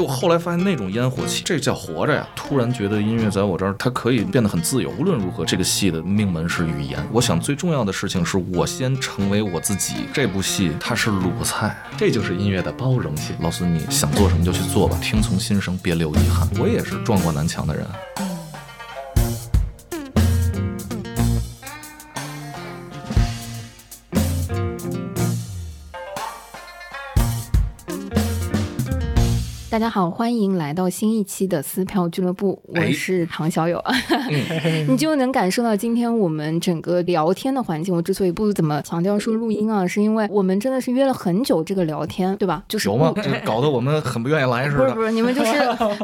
哎，我后来发现那种烟火气，这叫活着呀！突然觉得音乐在我这儿，它可以变得很自由。无论如何，这个戏的命门是语言。我想最重要的事情是我先成为我自己。这部戏它是鲁菜，这就是音乐的包容性。老孙，你想做什么就去做吧，听从心声，别留遗憾。我也是撞过南墙的人。大家好，欢迎来到新一期的撕票俱乐部，我是唐小友。你就能感受到今天我们整个聊天的环境。我之所以不怎么强调说录音啊，是因为我们真的是约了很久这个聊天，对吧？就是有吗？就 搞得我们很不愿意来似的。不是不是，你们就是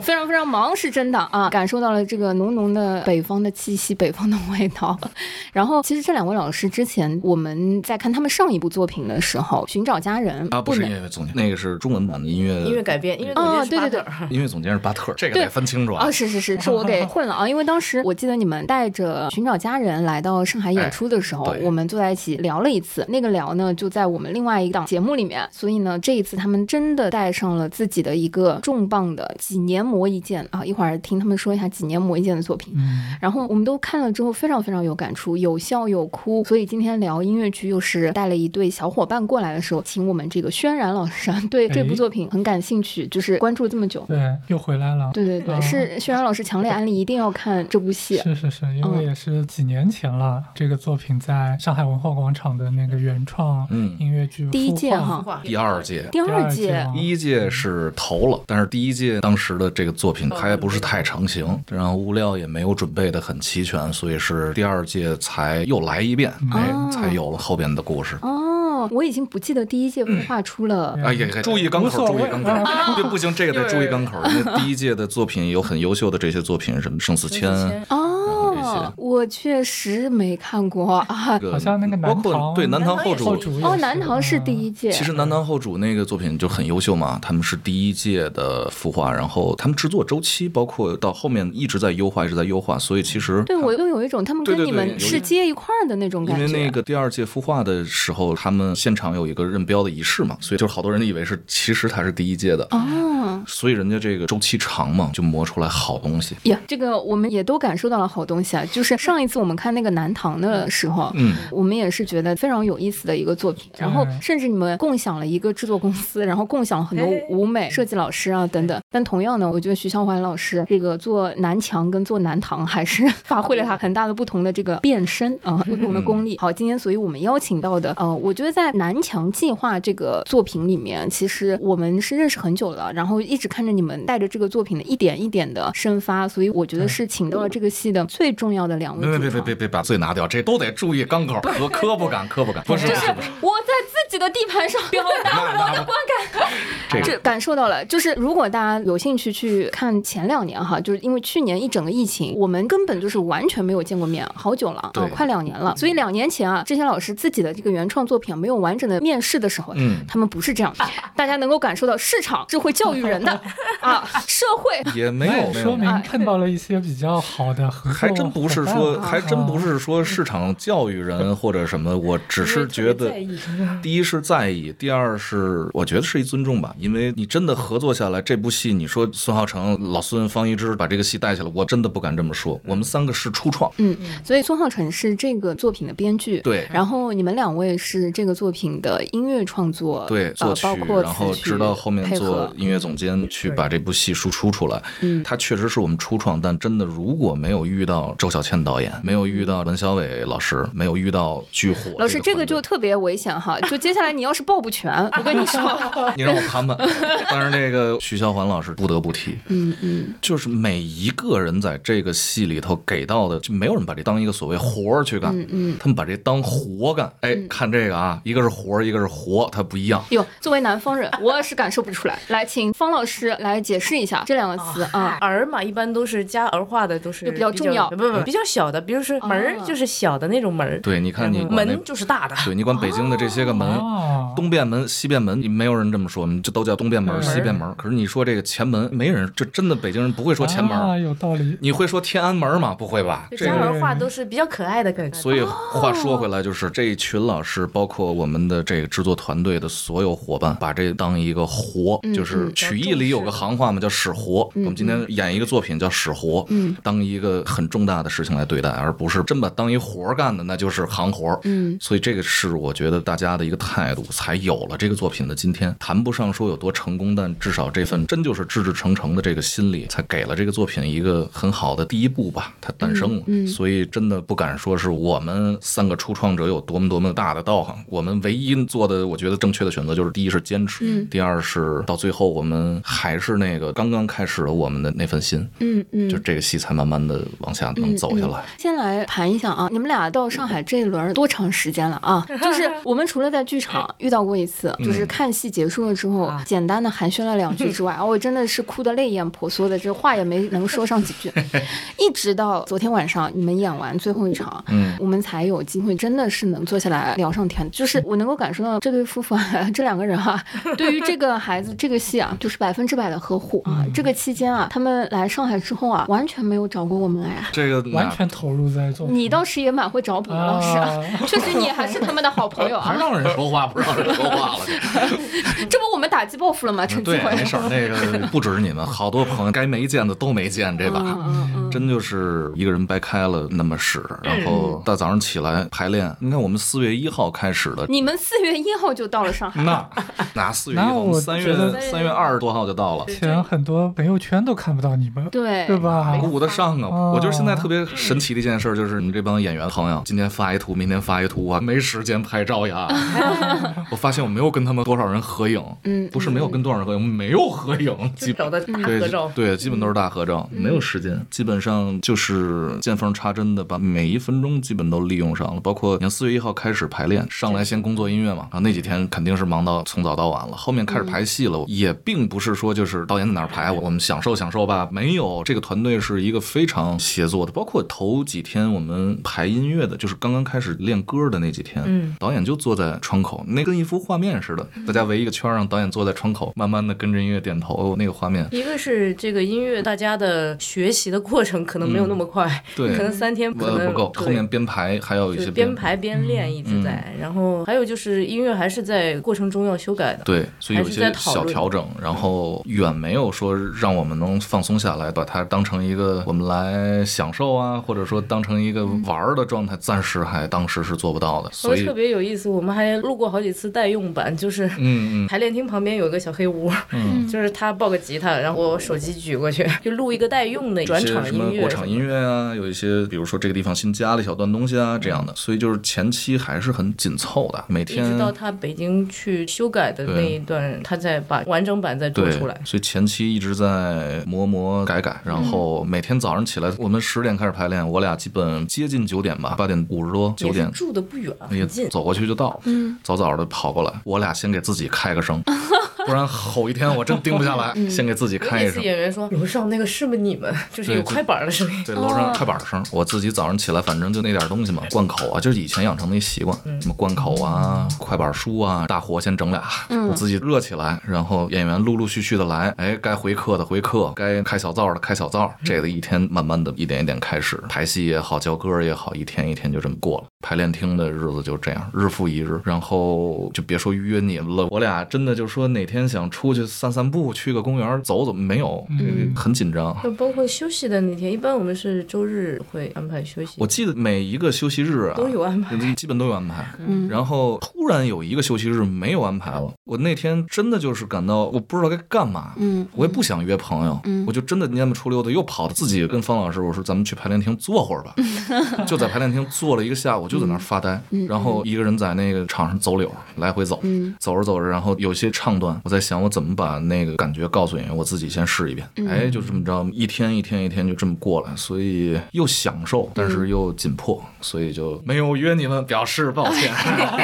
非常非常忙，是真的啊！感受到了这个浓浓的北方的气息，北方的味道。然后，其实这两位老师之前我们在看他们上一部作品的时候，《寻找家人》啊，不是音乐总监，那个是中文版的音乐音乐改编，音乐哦，对对对，音乐总监是巴特，这个得分清楚啊。哦，是是是，是我给混了啊，因为当时我记得你们带着《寻找家人》来到上海演出的时候，我们坐在一起聊了一次。那个聊呢，就在我们另外一档节目里面。所以呢，这一次他们真的带上了自己的一个重磅的几年磨一剑啊！一会儿听他们说一下几年磨一剑的作品。嗯，然后我们都看了之后非常非常有感触，有笑有哭。所以今天聊音乐剧，又是带了一对小伙伴过来的时候，请我们这个轩然老师对这部作品很感兴趣，就是关注这么久。对，又回来了。对对对，是轩然老师强烈安利，一定要看这部戏。是是是，因为也是几年前了，这个作品在上海文化广场的那个原创音乐剧第一届哈，第二届，第二届，第一届是投了，但是第一届当时的这个作品还不是太成型，然后物料也没有准备的很齐全，所以是第二届才又来一遍，哎，才有了后边的故事。哦，我已经不记得第一届文化出了。哎呀，注意港口，注意港口，对，不行，这个得注意港口。那第一届的作品有很优秀的这些作品，什么盛思谦哦，我确实没看过啊。好像那个南唐，对南唐后主哦，南唐是第一届。其实南唐后主那个作品就很优秀嘛，他们是第一届的孵化，然后他们制作周期，包括到后面一直在优化，一直在优化，所以其实对我又有一种他们跟你们是接一块儿的那种感觉。因为那个第二届孵化的时候，他们现场有一个认标的仪式嘛，所以就是好多人以为是其实他是第一届的哦，所以人家这个周期长嘛，就磨出来好东西呀。这个我们也都感受到了好东西啊，就是上一次我们看那个南唐的时候，嗯，我们也是觉得非常有意思的一个作品，然后甚至你们共享了一个制作公司，然后共享了很多舞美设计老师啊等等。但同样呢，我觉得徐小环老师这个做南墙跟做南唐还是 发挥了他很大的不同的这个变身啊，不同的功力。好，今天所以我们邀请到的，呃，我觉得在南墙计划这个作品里面，其实我们是认识很久了，然后一直看着你们带着这个作品的一点一点的生发，所以我觉得是请到了这个戏的最重要的两位。别别别别别把罪拿掉，这都得注意钢口和磕不敢磕不敢。不是不是不是，我在自己的地盘上表达我的观感，这感受到了。就是如果大家有兴趣去看前两年哈，就是因为去年一整个疫情，我们根本就是完全没有见过面，好久了啊，快两年了。所以两年前啊，这些老师自己的这个原创作品没有完整的面世的时候，嗯，他们不是这样，大家能够感受到市场是会教育人的啊，社会也没有说明看到了一些比较好的合作，还真不是说，还真不是说市场教育人或者什么，我只是觉得，第一是在意，第二是我觉得是一尊重吧，因为你真的合作下来，这部戏你说孙浩成、老孙、方一之把这个戏带起来，我真的不敢这么说，我们三个是初创，嗯，所以孙浩成是这个作品的编剧，对，然后你们两位是这个作品的音乐创作，对，作曲，包括然后直到后面做音乐总监去把这部戏输出出来，嗯，他确实是我们初创，但真的如果没有遇到周小倩导演，没有遇到文小伟老师，没有遇到巨火老师，这个就特别危险哈，就接下来你要是抱不全，我跟你说，你让我盘盘，但是那个徐小环老师不得不提，嗯嗯，就是每一个人在这个戏里头给到的，就没有人把这当一个所谓活儿去干，嗯嗯，他们把这当活干，哎，看这个啊，一个是活儿，一个是活，它不一样。哟，作为南方人，我是感受不出来。来，请方老师来解释一下这两个词啊。儿嘛，一般都是加儿化的，都是比较重要，不不，比较小的，比如说门儿就是小的那种门儿。对，你看你门就是大的。对你管北京的这些个门，东便门、西便门，没有人这么说，就都叫东便门、西便门。可是你说这个前门，没人，这真的北京人不会说前门啊，有道理。你会说天安门吗？不会吧？这门话都是比较可爱的感觉。所以话说回来，就是这一群老师，包括我们的这个制作团队的所有伙伴，把这当一个活，就是曲艺里有个行话嘛，叫使活。我们今天演一个作品叫使活，当一个很重大的事情来对待，而不是真把当一活干的，那就是行活。嗯，所以这个是我觉得大家的一个态度，才有了这个作品的今天。谈不上说有多成功，但至少这份真就是志志诚诚的这个心理，才给了这个作品一个很好的第一步吧，它诞生了。嗯，所以真的不敢说是我们三个初创者有多么多么大的道行。我们唯一做的，我觉得正确的选择就是：第一是坚持，第二是到最后我们还是那个刚刚开始了我们的那份心。嗯嗯，就这个戏才慢慢的往下能走下来。先来盘一下啊，你们俩到上海这一轮多长时间了啊？就是 我们除了在剧场遇到过一次，就是看戏结束了之后，简单的寒暄了两句之外，我真的是哭得泪眼婆娑的，这话也没能说上几句。一直到昨天晚上你们演完最后一场，嗯，我们才有机会真的是能坐下来聊上天。就是我能够感受到这对夫妇啊这两个人啊，对于这个孩子这个戏啊，就是百分之百的呵护啊。这个期间啊，他们来上海之后啊，完全没有找过我们来，这个完全投入在做。你倒是也蛮会找补的，老师，确实你还是他们的好朋友啊。让人说话 不让人说话了，这不我们打击报复了吗？陈对，没事儿，那个 不只是你们，好多朋友该没见的都没见这把，真就是一个人掰开了那么使。然后大早上起来排练，你看我们四月一号开始的，你们四月一号就到了上海，那哪四月一号？三月三月二十多号就到了。前很多朋友圈都看不到你们，对对吧？顾得上啊！我就是现在特别神奇的一件事，就是你们这帮演员朋友，今天发一图，明天发一图啊，没时间拍照呀。我发现我没有跟他们多少人合影，嗯，不是没有跟多少人合影，没有合影，基本的大合照，对，基本都是大合照，没有时间，基本上就是见缝插针的把每一分钟基本都利用上了。包括你看四月一号开始排练，上来先工作音乐嘛，然后那几天肯定是忙到从早到晚了。后面开始排戏了，也并不是说就是导演在哪儿排，我们享受享受吧，没有。这个团队是一个非常协作的，包括头几天我们排音乐的，就是刚刚开始练歌的那几天，嗯，导演就坐在窗口，那跟一幅画面似的，大家围一个圈，让导演坐在窗口，慢慢的跟着音乐点头，那个画面。一个是这个音乐，大家的学习的过程可能没有那么快，对，可能三天可能不够，后面编排还有一些编排编练一直在，然后还有就是音乐还是在过程中要修改的，对，所以有些小调整，然后远没有说让我们能放松下来，把它当成一个我们来享受啊，或者说当成一个玩儿的状态，暂时还当时是做不到的，所以特别有意思。我们还录过好几次代用版，就是嗯 排练厅旁边有一个小黑屋，嗯，就是他抱个吉他，然后我手机举过去 就录一个代用的转场音乐，过场音乐啊，有一些比如说这个地方新加了一小段东西啊这样的，所以就是前期还是很紧凑的，每天一直到他北京去修改的那一段，他再把完整版再做出来，所以前期一直在磨磨改改，然后每天早上起来，我们十点开始排练，我俩基本接近九点吧，八点五十多九点住的不远，很近，走过去就到，嗯，早早的跑过来，我俩先给自己开个声。不然吼一天我真定不下来，先给自己开一声。演员说：“楼上那个是不是你们？就是有快板的声音。”对，楼上快板的声。我自己早上起来，反正就那点东西嘛，灌口啊，就是以前养成的一习惯，什么灌口啊、快板书啊，大伙先整俩，我自己热起来，然后演员陆陆续续的来，哎，该回课的回课，该开小灶的开小灶，这个一天慢慢的一点一点开始排戏也好，教歌也好，一天一天就这么过了。排练厅的日子就这样，日复一日。然后就别说约你们了，我俩真的就说哪天想出去散散步，去个公园走走，没有，很紧张。就包括休息的那天，一般我们是周日会安排休息。我记得每一个休息日啊都有安排，基本都有安排。嗯。然后突然有一个休息日没有安排了，我那天真的就是感到我不知道该干嘛。嗯。我也不想约朋友，我就真的蔫不出溜的又跑到自己跟方老师我说咱们去排练厅坐会儿吧，就在排练厅坐了一个下午，就在那儿发呆，然后一个人在那个场上走柳，来回走，走着走着，然后有些唱段，我在想我怎么把那个感觉告诉演员，我自己先试一遍，哎，就这么着，一天一天一天就这么过来，所以又享受，但是又紧迫，所以就没有约你们，表示抱歉。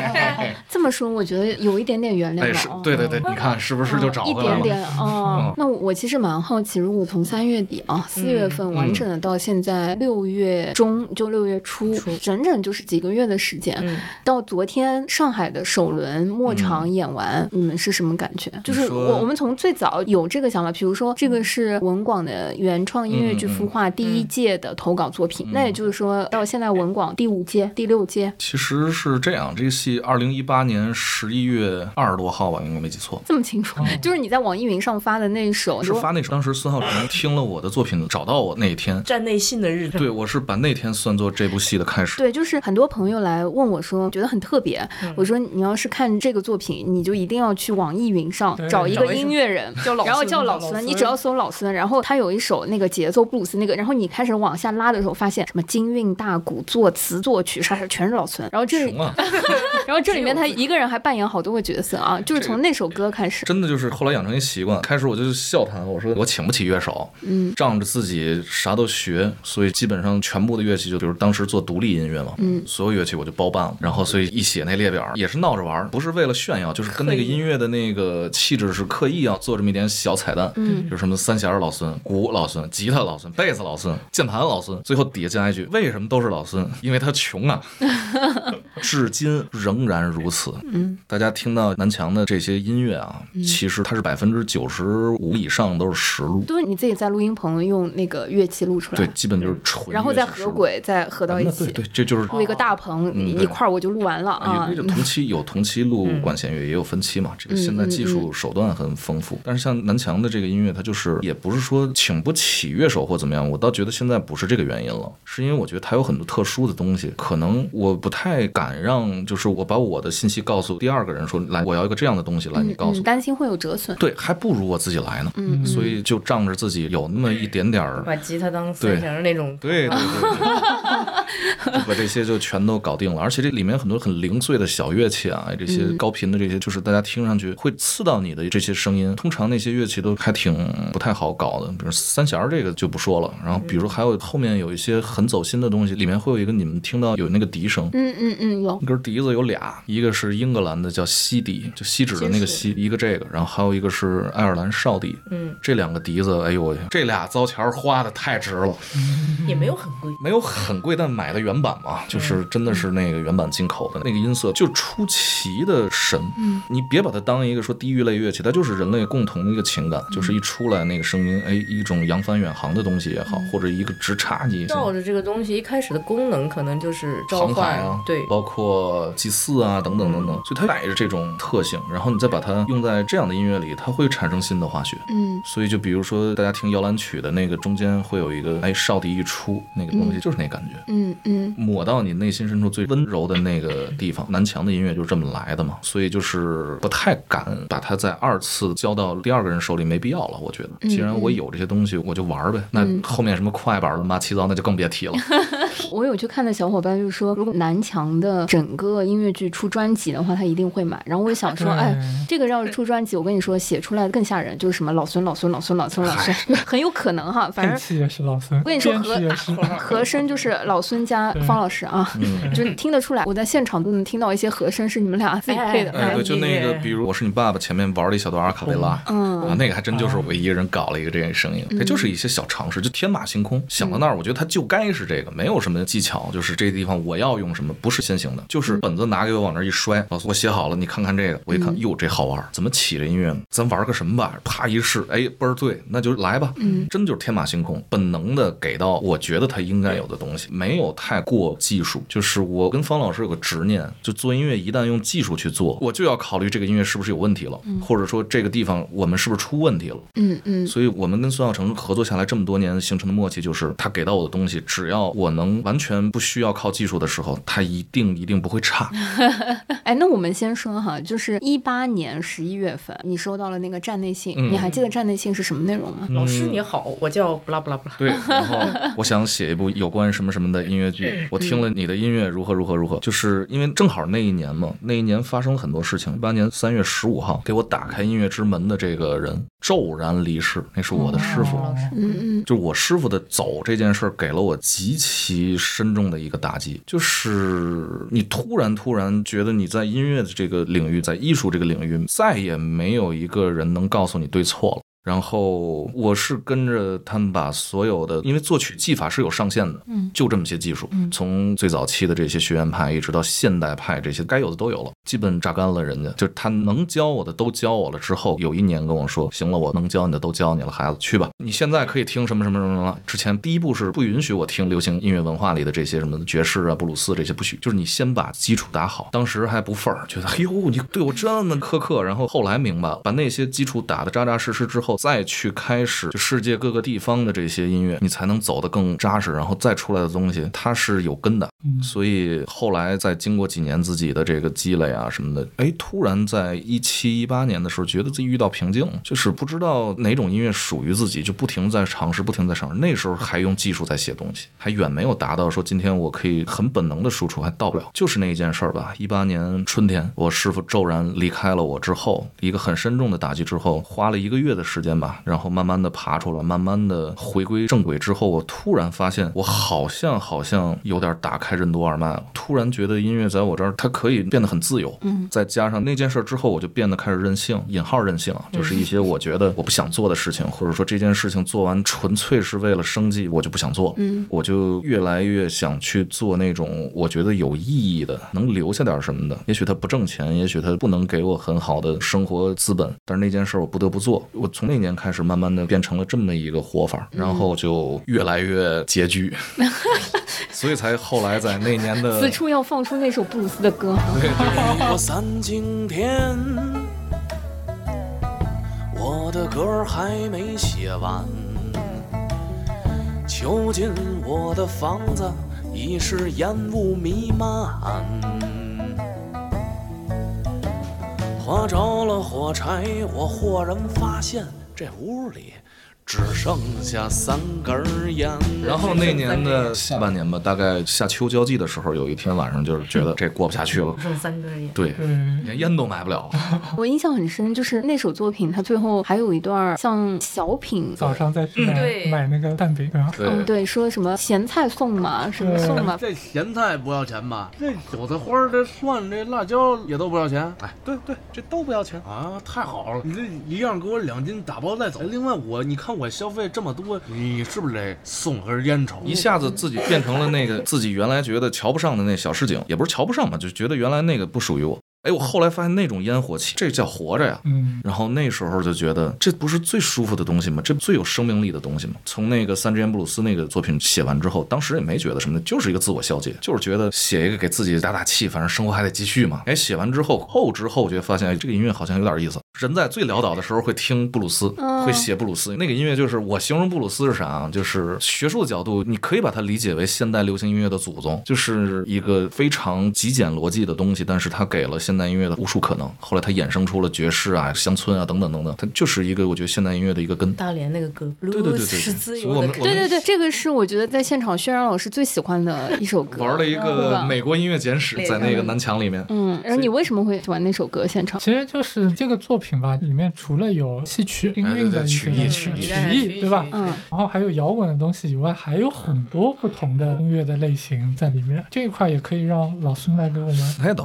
这么说，我觉得有一点点原谅了。对对对，你看是不是就找回来了？一点点哦。那我其实蛮好奇，如果从三月底啊，四月份完整的到现在六月中，就六月初，整整就是几个月的时间，到昨天上海的首轮末场演完，你们是什么感觉？就是我我们从最早有这个想法，比如说这个是文广的原创音乐剧孵化第一届的投稿作品，那也就是说到现在文广第五届、第六届。其实是这样，这个戏二零一八年十一月二十多号吧，应该没记错。这么清楚，就是你在网易云上发的那一首，是发那首。当时孙浩辰听了我的作品，找到我那一天，站内信的日子。对，我是把那天算作这部戏的开始。对，就是很多朋友来问我说，觉得很特别。我说你要是看这个作品，你就一定要去网易云上找一个音乐人，然后叫老孙，你只要搜老孙，然后他有一首那个节奏布鲁斯那个，然后你开始往下拉的时候，发现什么京韵大鼓、作词作曲啥啥全是老孙。然后这，然后这里面他 一个人还扮演好多个角色啊，就是从那首歌开始。真的就是后来养成一习惯，开始我就笑他，我说我请不起乐手，嗯，仗着自己啥都学，所以基本上全部的乐器就比如当时做独立音乐嘛，嗯，所有乐器我就包办了。然后所以一写那列表也是闹着玩，不是为了炫耀，就是跟那个音乐的那个气质是刻意要做这么一点小彩蛋，嗯，就什么三弦老孙、鼓老孙、吉他老孙、贝斯老孙、键盘老孙，最后底下加一句为什么都是老孙？因为他穷啊，至今仍然如此。嗯，大家听到南墙的这些音乐啊，其实它是百分之九十五以上都是实录，都是你自己在录音棚用那个乐器录出来，对，基本就是纯，然后再合轨，再合到一起，对，这就是录一个大棚一块儿我就录完了啊。因为同期 有同期录管弦乐，也有分期嘛，这个现在技术手段很丰富。但是像南墙的这个音乐，它就是也不是说请不起乐手或怎么样，我倒觉得现在不是这个原因了，是因为我觉得它有很多特殊的东西，可能我不太敢让，就是我把我的信息告诉第二个人说，来，我要一个这样的东西来，你告诉，担心会有折损，对，还不如我自己来呢。嗯，所以就仗着自己有那么一点点儿，把吉他当三弦那种，对对对，就把这些就全都搞定了。而且这里面很多很零碎的小乐器啊，这些高频的这些，就是大家听上去会刺到你的这些声音，通常那些乐器都还挺不太好搞的，比如三弦这个就不说了。然后比如还有后面有一些很走心的东西，里面会有一个你们听到有那个笛声，嗯嗯嗯，有。一根笛子有俩，一个是英格兰的叫西笛，就锡纸的那个锡，一个这个，然后还有一个是爱尔兰哨笛，嗯，这两个笛子，哎呦我去，这俩糟钱花的太值了，也没有很贵，没有很贵，但买的原版嘛，就是真的是那个原版进口的那个音色就出奇的神，嗯，你别把它当一个说地狱类乐器，它就是人类共同的一个情感，就是一出来那个声音，哎，一种扬帆远航的东西也好，或者一个直插你，照着这个东西一开始的功能可能就是航海啊，对，包括祭祀啊等等等等，所以它带着这种特性，然后你再把它用在这样的音乐里，它会产生新的化学，嗯，所以就比如说大家听摇篮曲的那个中间会有一个哎哨笛一出那个东西就是那感觉，嗯嗯，抹到你内心深处最温柔的那个地方，南墙的音乐就是这么来的嘛，所以就是不太敢把它在二次交到第二个人手里，没必要了，我觉得，既然我有这些东西，我就玩呗，那后面什么快板乱七八糟那就更别提了。我有去看的小伙伴就是说，如果南墙的整个音乐剧出专辑的话，他一定会买。然后我就想说，哎，这个要是出专辑，我跟你说，写出来更吓人，就是什么老孙、老孙、老孙、老孙、老孙，很有可能哈。反正也是老孙。我跟你说，和和声就是老孙加方老师啊，就听得出来。我在现场都能听到一些和声是你们俩自己配的。哎，对，就那个，比如我是你爸爸，前面玩了一小段阿卡贝拉，嗯，啊，那个还真就是我一个人搞了一个这个声音，它就是一些小尝试，就天马行空想到那儿，我觉得它就该是这个，没有什么技巧，就是这个地方我要用什么，不是先行的，就是本子拿给我往那一摔，老师我写好了，你看看这个，我一看，哟，这好玩，怎么起这音乐呢？咱玩个什么吧？啪一试，哎，倍儿对，那就来吧，嗯，真就是天马行空，本能的给到我觉得他应该有的东西，没有太过技术，就是我跟方老师有个执念，就做音乐一旦用技术去做，我就要考虑这个音乐是不是有问题了，或者说这个地方我们是不是出问题了，嗯嗯，所以我们跟孙耀成合作下来这么多年形成的默契，就是他给到我的东西，只要我能完全不需要靠技术的时候，他一定一定不会差。哎，那我们先说哈，就是一八年十一月份，你收到了那个站内信，你还记得站内信是什么内容吗？老师你好，我叫布拉布拉布拉。对，然后我想写一部有关什么什么的音乐剧，我听了你的音乐如何如何如何，就是因为正好那一年嘛，那一年发生了很多事情。一八年三月十五号，给我打开音乐之门的这个人骤然离世，那是我的师傅，嗯嗯，就我师傅的走这件事儿，给了我极其深重的一个打击，就是你突然突然觉得你在音乐的这个领域，在艺术这个领域，再也没有一个人能告诉你对错了。然后我是跟着他们把所有的，因为作曲技法是有上限的，嗯，就这么些技术，从最早期的这些学院派一直到现代派，这些该有的都有了，基本榨干了人家。就是他能教我的都教我了之后，有一年跟我说，行了，我能教你的都教你了，孩子去吧，你现在可以听什么什么什么什么了。之前第一步是不允许我听流行音乐文化里的这些什么爵士啊、布鲁斯这些不许，就是你先把基础打好。当时还不忿儿，觉得哎呦，你对我这么苛刻。然后后来明白了，把那些基础打得扎扎实实之后，再去开始就世界各个地方的这些音乐，你才能走得更扎实。然后再出来的东西，它是有根的。所以后来再经过几年自己的这个积累啊什么的，哎，突然在一七一八年的时候，觉得自己遇到瓶颈，就是不知道哪种音乐属于自己，就不停在尝试，不停在尝试。那时候还用技术在写东西，还远没有达到说今天我可以很本能的输出，还到不了。就是那一件事儿吧。一八年春天，我师傅骤然离开了我之后，一个很深重的打击之后，花了一个月的时间吧，然后慢慢的爬出来，慢慢的回归正轨之后，我突然发现，我好像好像有点打开任督二脉了。突然觉得音乐在我这儿，它可以变得很自由。嗯，再加上那件事之后，我就变得开始任性，引号任性，就是一些我觉得我不想做的事情，或者说这件事情做完纯粹是为了生计，我就不想做。嗯，我就越来越想去做那种我觉得有意义的，能留下点什么的。也许它不挣钱，也许它不能给我很好的生活资本，但是那件事我不得不做。我从那年开始，慢慢的变成了这么一个活法，然后就越来越拮据，所以才后来在那年的。此处要放出那首布鲁斯的歌。我三更天，我的歌还没写完，囚禁我的房子已是烟雾弥漫。划着了火柴，我豁然发现这屋里。只剩下三根烟。然后那年的下半年吧，大概夏秋交际的时候，有一天晚上，就是觉得这过不下去了，剩三根烟，对，连烟都买不了。我印象很深，就是那首作品，它最后还有一段像小品，早上在买买那个蛋饼，嗯，对，说什么咸菜送嘛，什么送嘛。这咸菜不要钱吧？这韭菜花、这蒜、这辣椒也都不要钱。哎，对对，这都不要钱啊！太好了，你这一样给我两斤打包带走。另外，我你看。我消费这么多，你是不是得送根烟抽？一下子自己变成了那个自己原来觉得瞧不上的那小市井，也不是瞧不上吧，就觉得原来那个不属于我。哎，我后来发现那种烟火气，这叫活着呀。嗯。然后那时候就觉得，这不是最舒服的东西吗？这最有生命力的东西吗？从那个三支烟布鲁斯那个作品写完之后，当时也没觉得什么，就是一个自我消解，就是觉得写一个给自己打打气，反正生活还得继续嘛。哎，写完之后后知后觉，发现这个音乐好像有点意思。人在最潦倒的时候会听布鲁斯，会写布鲁斯。那个音乐就是我形容布鲁斯是啥啊？就是学术的角度，你可以把它理解为现代流行音乐的祖宗，就是一个非常极简逻辑的东西，但是它给了现代音乐的无数可能。后来它衍生出了爵士啊、乡村啊等等等等，它就是一个我觉得现代音乐的一个根。大连那个歌，对对对对，是自由的。对对对，这个是我觉得在现场渲染老师最喜欢的一首歌。玩了一个美国音乐简史，在那个南墙里面。嗯，然后你为什么会喜欢那首歌？现场其实就是这个作品吧，里面。除了有戏曲、音韵的曲艺、曲艺，对吧？嗯，然后还有摇滚的东西以外，还有很多不同的音乐的类型在里面。这一块也可以让老孙来给我们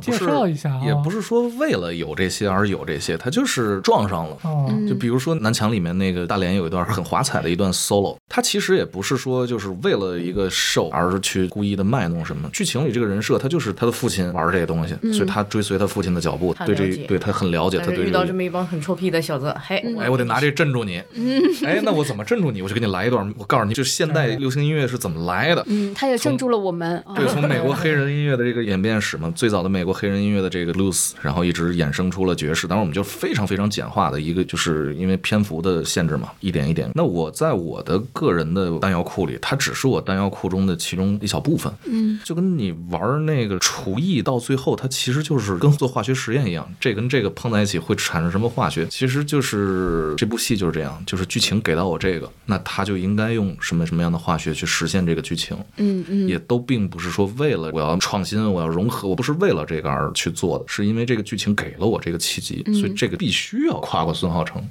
介绍一下啊。也不是说为了有这些而有这些，它就是撞上了。就比如说南墙里面那个大连有一段很华彩的一段 solo，它其实也不是说就是为了一个 show 而去故意的卖弄什么。剧情里这个人设他就是他的父亲玩这些东西，所以他追随他父亲的脚步，对这对他很了解。他对遇到这么一帮很臭屁的。小子，嘿，哎，我得拿这镇住你。嗯，哎，那我怎么镇住你？我就给你来一段。我告诉你，就是现代流行音乐是怎么来的。嗯，他也镇住了我们。对，从美国黑人音乐的这个演变史嘛，最早的美国黑人音乐的这个 blues，然后一直衍生出了爵士。当然，我们就非常非常简化的一个，就是因为篇幅的限制嘛，一点一点。那我在我的个人的弹药库里，它只是我弹药库中的其中一小部分。嗯，就跟你玩那个厨艺，到最后它其实就是跟做化学实验一样，这跟这个碰在一起会产生什么化学？其实。就是这部戏就是这样，就是剧情给到我这个，那他就应该用什么什么样的化学去实现这个剧情？嗯嗯，也都并不是说为了我要创新，我要融合，我不是为了这个而去做的，是因为这个剧情给了我这个契机，所以这个必须要跨过孙浩成。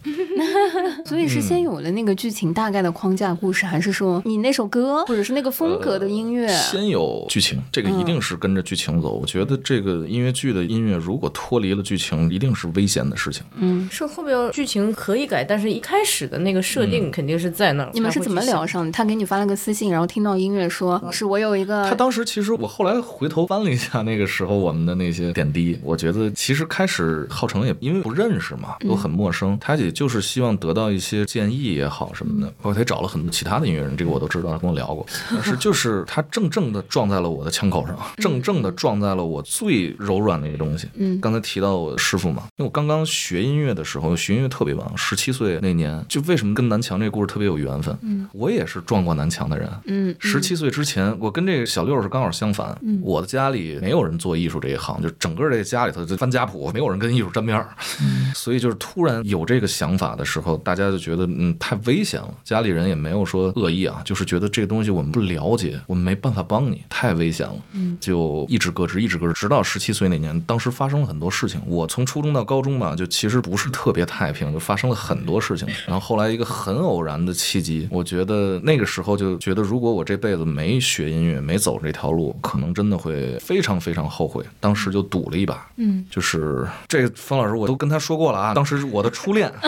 所以是先有了那个剧情大概的框架故事，还是说你那首歌或者是那个风格的音乐？先有剧情，这个一定是跟着剧情走。我觉得这个音乐剧的音乐如果脱离了剧情，一定是危险的事情。嗯，是后边剧情可以改，但是一开始的那个设定肯定是在那儿。你们是怎么聊上的？他给你发了个私信，然后听到音乐说是我有一个。他当时其实我后来回头翻了一下那个时候我们的那些点滴，我觉得其实开始浩成也因为不认识嘛，都很陌生，他也就是希望得到一些建议也好什么的，包括他也找了很多其他的音乐人，这个我都知道，他跟我聊过。但 是就是他正正的撞在了我的枪口上，正正的撞在了我最柔软的一个东西。嗯，刚才提到我的师傅嘛，因为我刚刚学音乐的时候，学音乐特别晚，十七岁那年，就为什么跟南墙这个故事特别有缘分？嗯，我也是撞过南墙的人。嗯，十七岁之前，我跟这个小六是刚好相反。嗯，我的家里没有人做艺术这一行，就整个这家里头就翻家谱，没有人跟艺术沾边儿。嗯，所以就是突然有这个想法的时候，大家就觉得嗯太危险了。家里人也没有说恶意啊，就是觉得这个东西我们不了解，我们没办法帮你，太危险了。嗯，就一直搁置，一直搁置，直到十七岁那年，当时发生了很多事情。我从初中到高中吧，就其实不是特别太平，就发生了很多事情。然后后来一个很偶然的契机，我觉得那个时候就觉得，如果我这辈子没学音乐，没走这条路，可能真的会非常非常后悔。当时就赌了一把，嗯，就是 这个方老师我都跟他说过了啊，当时我的初恋。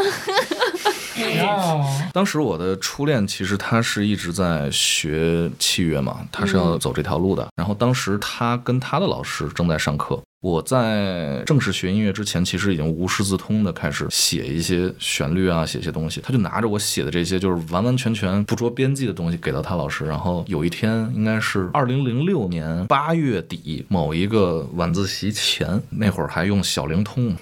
当时我的初恋其实他是一直在学器乐嘛，他是要走这条路的。然后当时他跟他的老师正在上课。我在正式学音乐之前，其实已经无师自通的开始写一些旋律啊，写一些东西。他就拿着我写的这些，就是完完全全不着边际的东西给到他老师。然后有一天，应该是二零零六年八月底某一个晚自习前，那会儿还用小灵通，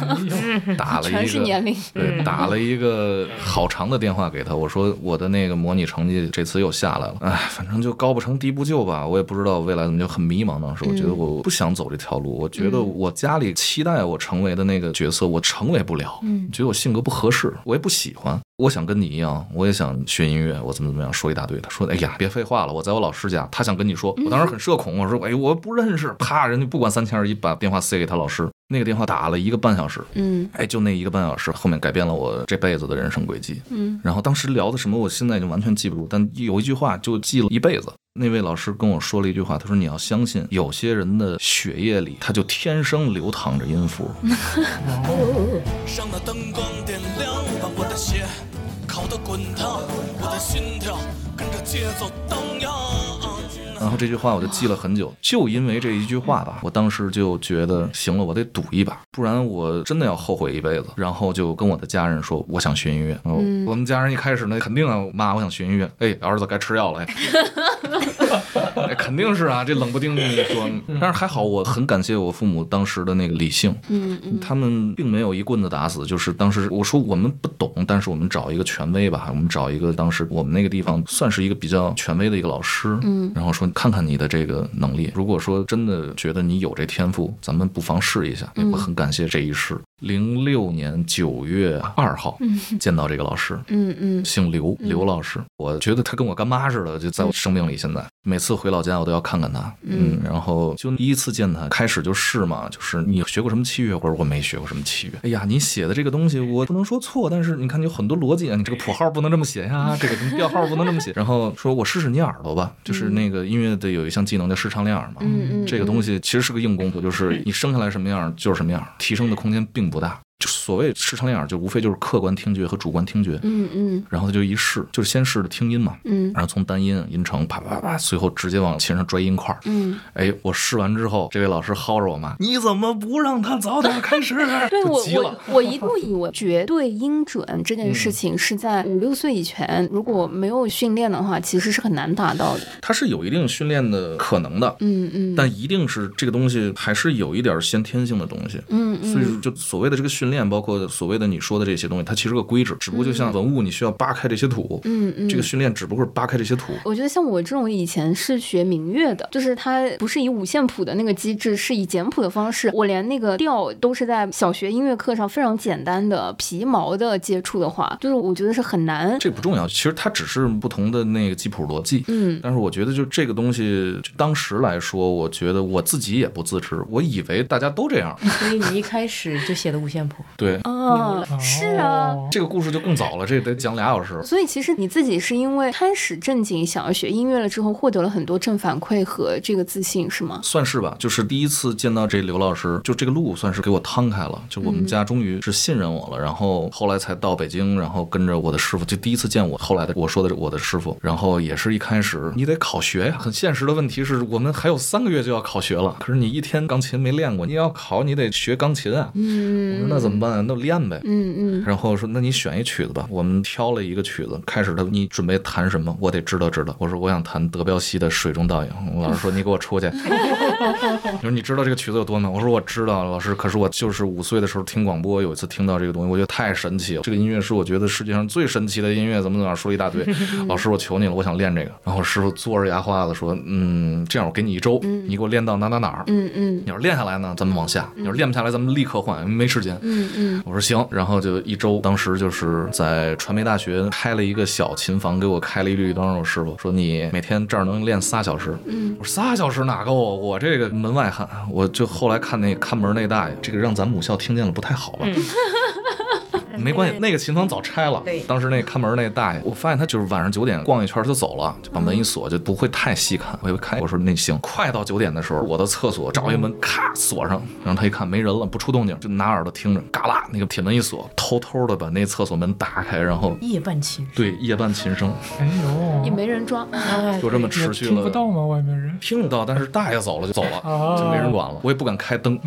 打了一个对，打了一个好长的电话给他。我说我的那个模拟成绩这次又下来了，哎，反正就高不成低不就吧。我也不知道未来怎么，就很迷茫。当时我觉得我不想走这条路。我觉得我家里期待我成为的那个角色，我成为不了。嗯，觉得我性格不合适，我也不喜欢。我想跟你一样，我也想学音乐，我怎么怎么样，说一大堆。他说：“哎呀，别废话了，我在我老师家，他想跟你说。”我当时很社恐，我说：“哎，我不认识。”啪，人家不管三七二十一，把电话塞给他老师。那个电话打了一个半小时，嗯，哎，就那一个半小时，后面改变了我这辈子的人生轨迹。嗯，然后当时聊的什么，我现在已经完全记不住，但有一句话就记了一辈子。那位老师跟我说了一句话，他说：“你要相信，有些人的血液里，他就天生流淌着音符。”烤得滚烫，我的心跳跟着节奏荡漾。然后这句话我就记了很久，就因为这一句话吧，我当时就觉得行了，我得赌一把，不然我真的要后悔一辈子。然后就跟我的家人说，我想学音乐。我们家人一开始呢肯定啊，妈，我想学音乐。哎，儿子该吃药了。肯定是啊，这冷不丁的一说，但是还好，我很感谢我父母当时的那个理性，嗯嗯，他们并没有一棍子打死，就是当时我说我们不懂，但是我们找一个权威吧，我们找一个当时我们那个地方算是一个比较权威的一个老师，嗯，然后说看看你的这个能力，如果说真的觉得你有这天赋，咱们不妨试一下，我很感谢这一试。零六年九月二号见到这个老师，嗯嗯，姓刘，刘老师，我觉得他跟我干妈似的，就在我生命里。现在每次回老家，我都要看看他，嗯，然后就第一次见他，开始就试嘛，就是你学过什么器乐，或者我没学过什么器乐。哎呀，你写的这个东西，我不能说错，但是你看有很多逻辑啊，你这个谱号不能这么写呀，这个调号不能这么写。然后说我试试你耳朵吧，就是那个音乐的有一项技能叫视唱练耳嘛，嗯嗯，这个东西其实是个硬功夫，就是你生下来什么样就是什么样，提升的空间并不大。就所谓视唱练耳，就无非就是客观听觉和主观听觉。嗯嗯。然后他就一试，就是先试的听音嘛。嗯。然后从单音音程啪啪啪，随后直接往琴上拽音块。嗯。哎，我试完之后，这位老师薅着我妈，你怎么不让他早点开始？对 我我我一度以为绝对音准这件事情是在五六岁以前，如果没有训练的话，其实是很难达到的。它是有一定训练的可能的。嗯嗯。但一定是这个东西还是有一点先天性的东西。嗯嗯。所以就所谓的这个训。练包括所谓的你说的这些东西，它其实个规制，只不过就像文物，你需要扒开这些土。嗯嗯，这个训练只不过是扒开这些土。我觉得像我这种以前是学民乐的，就是它不是以五线谱的那个机制，是以简谱的方式。我连那个调都是在小学音乐课上非常简单的皮毛的接触的话，就是我觉得是很难。这不重要，其实它只是不同的那个记谱逻辑。嗯，但是我觉得就这个东西，当时来说，我觉得我自己也不自知，我以为大家都这样。所以你一开始就写的五线谱。对，啊，是啊，这个故事就更早了，这得讲俩小时。所以其实你自己是因为开始正经想要学音乐了之后，获得了很多正反馈和这个自信，是吗？算是吧，就是第一次见到这刘老师，就这个路算是给我摊开了，就我们家终于是信任我了。然后后来才到北京，然后跟着我的师傅，就第一次见我。后来的我说的我的师傅，然后也是一开始你得考学呀，很现实的问题是我们还有三个月就要考学了，可是你一天钢琴没练过，你要考你得学钢琴啊。嗯，我说那怎么办？那练呗。嗯嗯。然后说那你选一曲子吧，我们挑了一个曲子，开始他你准备弹什么？我得知道知道。我说我想弹德彪西的《水中倒影》，老师说你给我出去。你说你知道这个曲子有多难？我说我知道，老师。可是我就是五岁的时候听广播，有一次听到这个东西，我觉得太神奇了。这个音乐是我觉得世界上最神奇的音乐，怎么怎么样说了一大堆。老师，我求你了，我想练这个。然后师傅嘬着牙花子说：“嗯，这样我给你一周，你给我练到哪哪哪儿。嗯嗯，你要练下来呢，咱们往下；你要练不下来，咱们立刻换，没时间。嗯嗯，我说行。然后就一周，当时就是在传媒大学开了一个小琴房，给我开了一绿灯。我师傅说你每天这儿能练仨小时。嗯，我说仨小时哪够啊？我这个门外汉，我就后来看那看门那大爷，这个让咱母校听见了不太好吧？没关系，那个琴房早拆了。当时那看门那大爷，我发现他就是晚上九点逛一圈就走了，就把门一锁，就不会太细看。我以为开，我说那行。快到九点的时候，我的厕所找一门，咔锁上。然后他一看没人了，不出动静，就拿耳朵听着，嘎啦那个铁门一锁，偷偷的把那厕所门打开，然后夜半琴对夜半琴声。哎呦，也没人装，就这么持续了。听不到吗？外面人听得到，但是大爷走了就走了，就没人管了。我也不敢开灯，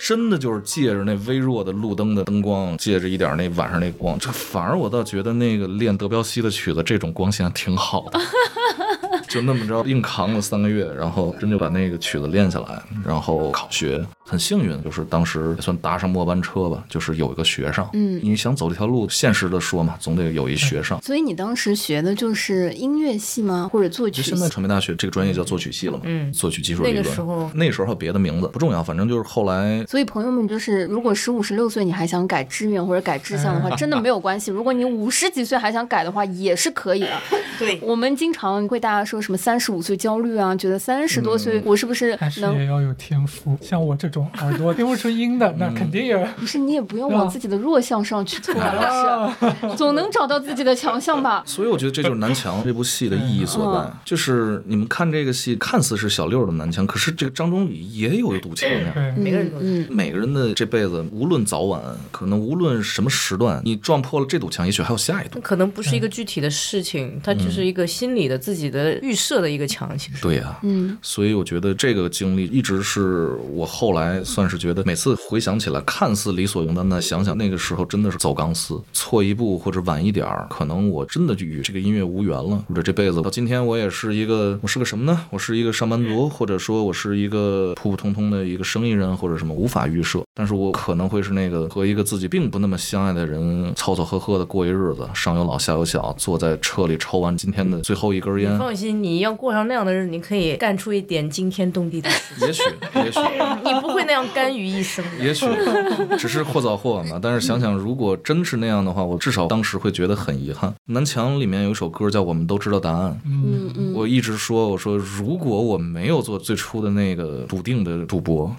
真的就是借着那微弱的路灯的灯光，借着一点那晚上那光就。反而我倒觉得那个练德彪西的曲子，这种光线挺好的。就那么着硬扛了三个月，然后真就把那个曲子练下来，然后考学，很幸运，就是当时也算搭上末班车吧，就是有一个学上。嗯，你想走这条路，现实的说嘛，总得有一学上。所以你当时学的就是音乐系吗？或者作曲？就现在传媒大学这个专业叫作曲系了嘛？嗯，作曲技术理论。那个时候，那时候还有别的名字，不重要，反正就是后来。所以朋友们，就是如果十五十六岁你还想改志愿或者改志向的话，真的没有关系。如果你五十几岁还想改的话，也是可以的。对，我们经常会大家说什么三十五岁。焦虑啊，觉得三十多岁我是不是还是也要有天赋？像我这种耳朵听不出音的，那肯定也不是。你也不用往自己的弱项上去错，老师 总能找到自己的强项吧？所以我觉得这就是南墙这部戏的意义所在，就是你们看这个戏，看似是小六的南墙，可是这个张忠宇也有一堵墙呀。每个人都嗯，每个人的这辈子，无论早晚，可能无论什么时段，你撞破了这堵墙，也许还有下一堵。可能不是一个具体的事情，它就是一个心理的自己的预设的一个墙。其实对呀，嗯，所以我觉得这个经历一直是我后来算是觉得每次回想起来，看似理所应当的，想想那个时候真的是走钢丝，错一步或者晚一点儿，可能我真的就与这个音乐无缘了，或者这辈子到今天我也是一个，我是个什么呢？我是一个上班族，或者说我是一个普普通通的一个生意人，或者什么无法预设，但是我可能会是那个和一个自己并不那么相爱的人凑凑合合的过一日子，上有老下有小，坐在车里抽完今天的最后一根烟。放心，你要过上那样。的日子，你可以干出一点惊天动地的事。也许，也许 你不会那样甘于一生。也许，只是或早或晚吧。但是想想，如果真是那样的话，我至少当时会觉得很遗憾。南墙里面有一首歌叫《我们都知道答案》。嗯嗯，我一直说，我说如果我没有做最初的那个笃定的赌博。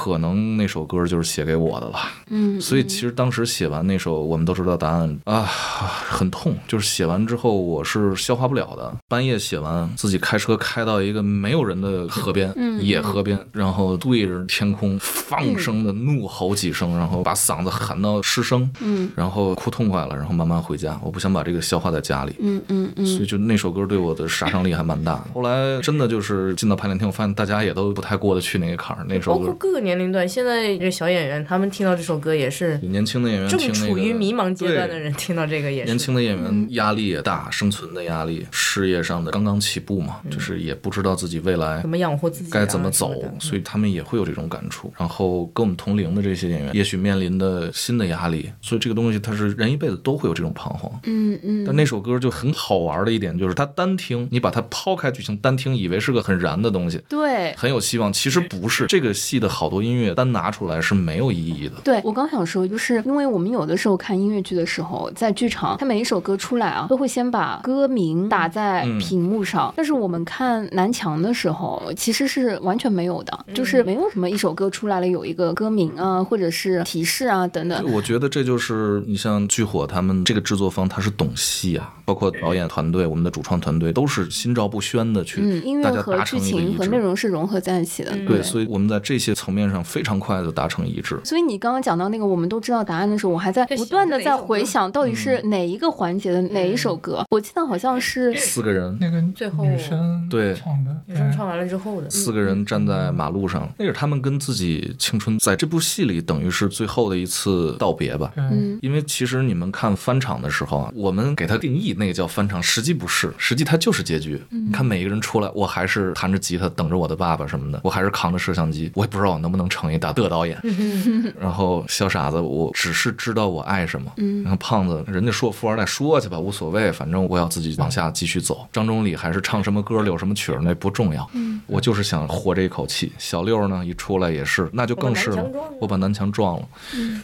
可能那首歌就是写给我的了，嗯，所以其实当时写完那首，我们都知道答案啊，很痛，就是写完之后我是消化不了的。半夜写完，自己开车开到一个没有人的河边，野河边，然后对着天空放声的怒吼几声，然后把嗓子喊到失声，嗯，然后哭痛快了，然后慢慢回家。我不想把这个消化在家里，嗯嗯嗯，所以就那首歌对我的杀伤力还蛮大的。后来真的就是进到排练厅，我发现大家也都不太过得去那个坎儿。那首歌。各个年龄段，现在这小演员他们听到这首歌也是年轻的演员，正处于迷茫阶段的人听到这个也是年轻的演员压力也大，生存的压力，事业上的刚刚起步嘛，就是也不知道自己未来怎么养活自己，该怎么走，所以他们也会有这种感触。然后跟我们同龄的这些演员，也许面临的新的压力，所以这个东西它是人一辈子都会有这种彷徨。嗯嗯。但那首歌就很好玩的一点就是，它单听，你把它抛开剧情单听，以为是个很燃的东西，对，很有希望，其实不是。这个戏的好多。多音乐单拿出来是没有意义的。对我刚想说，就是因为我们有的时候看音乐剧的时候，在剧场，它每一首歌出来啊，都会先把歌名打在屏幕上。但是我们看南墙的时候，其实是完全没有的，就是没有什么一首歌出来了有一个歌名啊，或者是提示啊等等。我觉得这就是你像剧火他们这个制作方，他是懂戏啊，包括导演团队、我们的主创团队都是心照不宣的去，音乐和剧情和内容是融合在一起的。对，所以我们在这些层面上非常快的达成一致。所以你刚刚讲到那个我们都知道答案的时候，我还在不断的在回想到底是哪一个环节的哪一首歌。我记得好像是四个人，那个最后女生对唱的，女生唱完了之后的四个人站在马路上，那是他们跟自己青春在这部戏里等于是最后的一次道别吧。嗯，因为其实你们看翻场的时候啊，我们给他定义那个叫翻场，实际不是，实际它就是结局。你看每一个人出来，我还是弹着吉他等着我的爸爸什么的，我还是扛着摄像机，我也不知道我能不能成一大的导演。然后小傻子，我只是知道我爱什么。然后胖子，人家说富二代说去吧，无所谓，反正我要自己往下继续走。张忠礼还是唱什么歌，留什么曲儿，那不重要。我就是想活这一口气。小六呢，一出来也是，那就更是了，我把南墙撞了。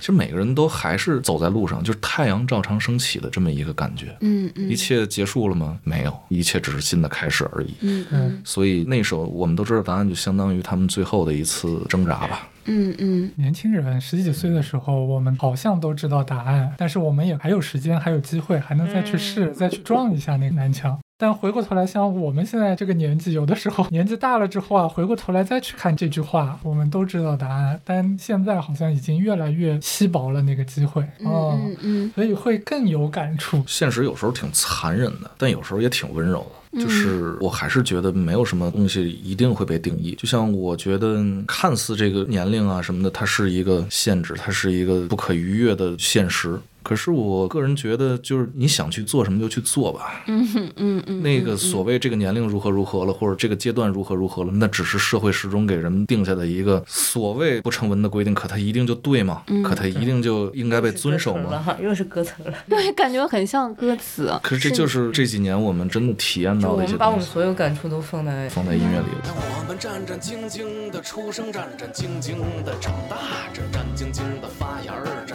其实每个人都还是走在路上，就是太阳照常升起的这么一个感觉。嗯嗯，一切结束了吗？没有，一切只是新的开始而已。嗯嗯，所以那首我们都知道答案，就相当于他们最后的一次挣扎吧。嗯嗯，年轻人十几岁的时候，我们好像都知道答案，但是我们也还有时间，还有机会，还能再去试，再去撞一下那个南墙。但回过头来，像我们现在这个年纪，有的时候年纪大了之后啊，回过头来再去看这句话，我们都知道答案，但现在好像已经越来越稀薄了那个机会，嗯嗯，所以会更有感触。现实有时候挺残忍的，但有时候也挺温柔的。就是我还是觉得没有什么东西一定会被定义。就像我觉得看似这个年龄啊什么的，它是一个限制，它是一个不可逾越的现实。可是我个人觉得，就是你想去做什么就去做吧。嗯嗯嗯。那个所谓这个年龄如何如何了，或者这个阶段如何如何了，那只是社会始终给人们定下的一个所谓不成文的规定。可它一定就对吗？可它一定就应该被遵守吗？又是歌词了。对，感觉很像歌词。可是这就是这几年我们真的体验到的一些。我们把我们所有感触都放在放在音乐里了。我们战战兢兢的出生，战战兢兢的长大，战战兢兢的发芽儿，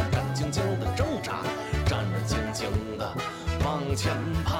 往前跑。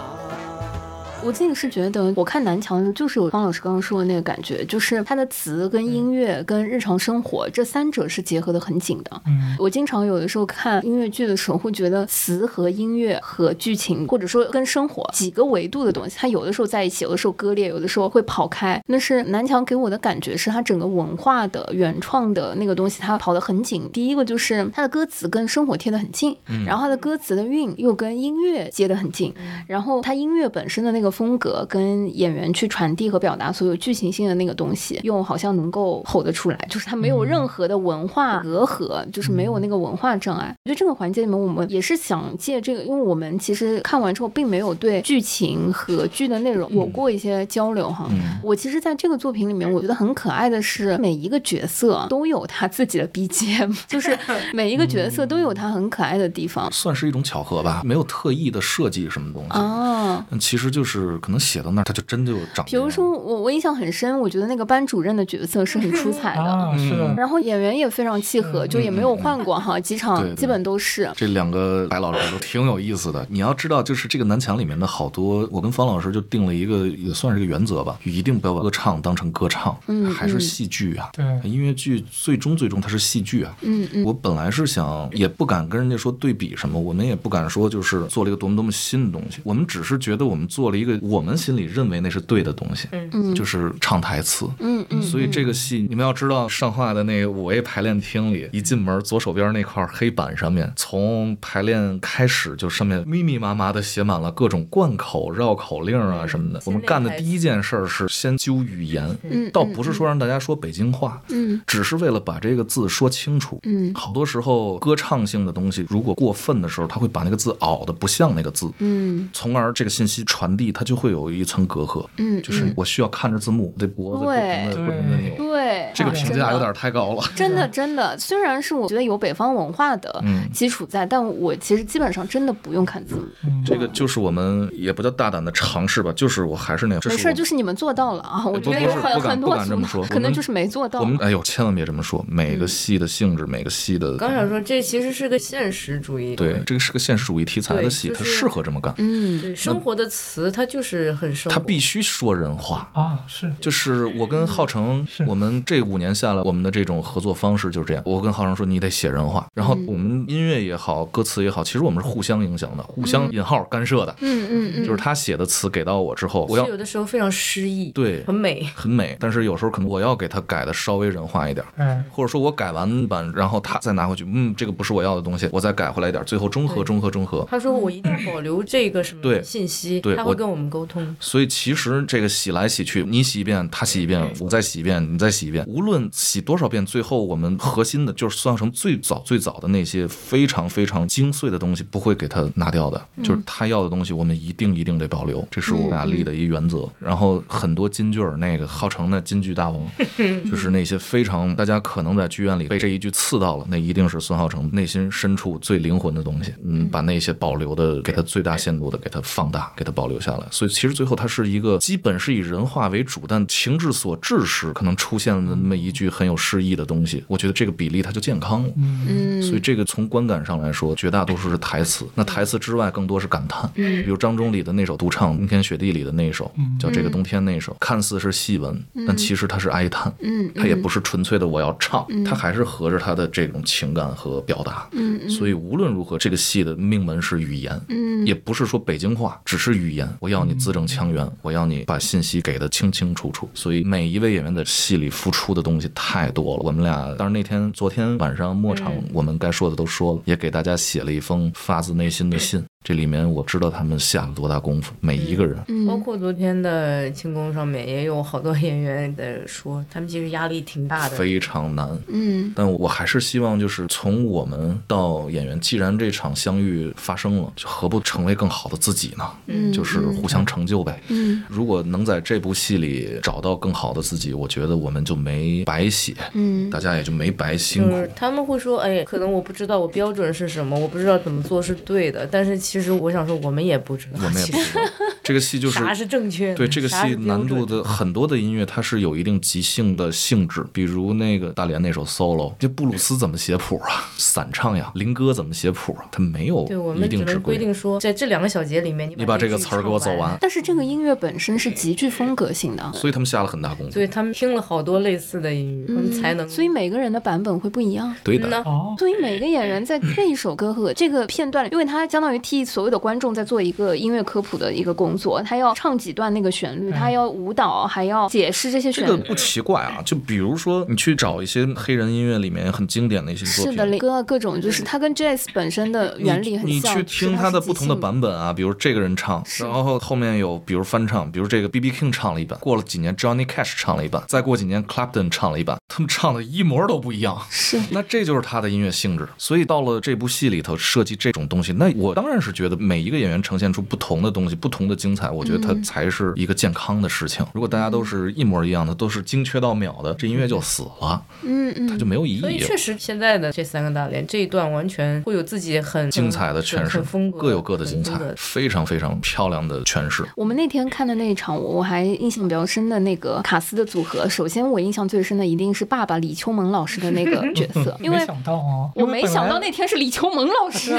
我自己是觉得，我看南墙就是有方老师刚刚说的那个感觉，就是他的词跟音乐跟日常生活这三者是结合的很紧的。嗯，我经常有的时候看音乐剧的时候，会觉得词和音乐和剧情，或者说跟生活几个维度的东西，它有的时候在一起，有的时候割裂，有的时候会跑开。那是南墙给我的感觉，是它整个文化的原创的那个东西，它跑得很紧。第一个就是它的歌词跟生活贴得很近，然后它的歌词的韵又跟音乐接得很近，然后它音乐本身的那个。风格跟演员去传递和表达所有剧情性的那个东西，又好像能够吼得出来，就是它没有任何的文化隔阂，就是没有那个文化障碍。我觉得这个环节里面，我们也是想借这个，因为我们其实看完之后，并没有对剧情和剧的内容有过一些交流哈。我其实在这个作品里面，我觉得很可爱的是，每一个角色都有他自己的 BGM，就是每一个角色都有他很可爱的地方，算是一种巧合吧，没有特意的设计什么东西啊，其实就是。是可能写到那儿，他就真就长。比如说我我印象很深，我觉得那个班主任的角色是很出彩的，是的。然后演员也非常契合，就也没有换过哈，几场基本都是。这两个白老师都挺有意思的。你要知道，就是这个南墙里面的好多，我跟方老师就定了一个也算是一个原则吧，一定不要把歌唱当成歌唱，嗯，还是戏剧啊。对，音乐剧最终最终它是戏剧啊。嗯嗯。我本来是想，也不敢跟人家说对比什么，我们也不敢说就是做了一个多么多么新的东西，我们只是觉得我们做了一个我们心里。认为那是对的东西，嗯，就是唱台词，嗯嗯，所以这个戏你们要知道，上画的那个五 A 排练厅里，一进门左手边那块黑板上面，从排练开始就上面密密麻麻的写满了各种贯口、绕口令啊什么的。我们干的第一件事是先揪语言，嗯，倒不是说让大家说北京话，嗯，只是为了把这个字说清楚，嗯，好多时候歌唱性的东西如果过分的时候，他会把那个字拗的不像那个字，嗯，从而这个信息传递它就会有一层。隔阂，嗯，就是我需要看着字幕，这脖子不停的不停的扭，对对，这个评价有点太高了。真的真的，虽然是我觉得有北方文化的基础在，但我其实基本上真的不用看字幕。这个就是我们也不叫大胆的尝试吧，就是我还是那样。没事，就是你们做到了啊！我觉得有很很多说，可能就是没做到。我们哎呦，千万别这么说。每个戏的性质，每个戏的。刚想说，这其实是个现实主义。对，这个是个现实主义题材的戏，它适合这么干。嗯，对，生活的词它就是很生他。必须说人话啊！是，就是我跟浩成，我们这五年下来，我们的这种合作方式就是这样。我跟浩成说，你得写人话。然后我们音乐也好，歌词也好，其实我们是互相影响的，互相引号干涉的。嗯嗯嗯，就是他写的词给到我之后，我要有的时候非常诗意，对，很美，很美。但是有时候可能我要给他改的稍微人话一点，嗯，或者说我改完版，然后他再拿回去，嗯，这个不是我要的东西，我再改回来一点，最后中和中和中和。他说我一定要保留这个什么信息，对，他会跟我们沟通。所以其实这个洗来洗去，你洗一遍，他洗一遍，我再洗一遍，你再洗一遍，无论洗多少遍，最后我们核心的就是算成最早最早的那些非常非常精髓的东西，不会给他拿掉的，就是他要的东西，我们一定一定得保留，这是我俩立的一原则。然后很多金句儿，那个号称的金句大王，就是那些非常大家可能在剧院里被这一句刺到了，那一定是孙浩成内心深处最灵魂的东西。嗯，把那些保留的，给他最大限度的给他放大，给他保留下来。所以其实最后它是一个基本是以人话为主，但情志所致时可能出现了那么一句很有诗意的东西。我觉得这个比例它就健康了。嗯，所以这个从观感上来说，绝大多数是台词。那台词之外，更多是感叹。嗯，比如张忠李的那首独唱《冰天雪地》里的那首，叫这个冬天那首，看似是戏文，但其实它是哀叹。嗯，它也不是纯粹的我要唱，它还是合着他的这种情感和表达。嗯，所以无论如何，这个戏的命门是语言。嗯，也不是说北京话，只是语言。我要你字正腔圆，我要你把信息给的清清楚楚。所以每一位演员的戏里付出的东西太多了。我们俩，当然那天昨天晚上末场，我们该说的都说了，也给大家写了一封发自内心的信。这里面我知道他们下了多大功夫，每一个人，包括昨天的庆功上面也有好多演员在说，他们其实压力挺大的，非常难。嗯，但我还是希望，就是从我们到演员，既然这场相遇发生了，就何不成为更好的自己呢？嗯，就是互相成就呗。嗯，如果能在这部戏里找到更好的自己，我觉得我们就没白写，嗯，大家也就没白辛苦。他们会说，哎，可能我不知道我标准是什么，我不知道怎么做是对的，但是。其实我想说，我们也不知道，我们也不知道。这个戏就是啥是正确的？对这个戏难度的很多的音乐，它是有一定即兴的性质。比如那个大连那首 solo，这布鲁斯怎么写谱啊？散唱呀。林哥怎么写谱啊？他没有一定只规定说，在这两个小节里面，你把这个词儿给我走完。但是这个音乐本身是极具风格性的，所以他们下了很大功夫。所以他们听了好多类似的音乐，他们才能。所以每个人的版本会不一样。对的。所以每个演员在这一首歌和这个片段，因为他相当于替所有的观众在。在做一个音乐科普的一个工作，他要唱几段那个旋律，他要舞蹈，还要解释这些旋律。这个不奇怪啊，就比如说你去找一些黑人音乐里面很经典的一些作品，是的，各各种就是它跟 jazz 本身的原理很像。你去听它的不同的版本啊，比如这个人唱，然后后面有比如翻唱，比如这个 B B King 唱了一版，过了几年 Johnny Cash 唱了一版，再过几年 Clapton 唱了一版，他们唱的一模都不一样。是，那这就是他的音乐性质。所以到了这部戏里头设计这种东西，那我当然是觉得每一个演员呈现出不同。同的东西，不同的精彩，我觉得它才是一个健康的事情。如果大家都是一模一样的，都是精确到秒的，这音乐就死了，嗯嗯，它就没有意义。所以确实，现在的这三个大连这一段完全会有自己很精彩的诠释，风格各有各的精彩，非常非常漂亮的诠释。我们那天看的那一场，我还印象比较深的那个卡斯的组合，首先我印象最深的一定是爸爸李秋萌老师的那个角色，因为没想到啊，我没想到那天是李秋萌老师。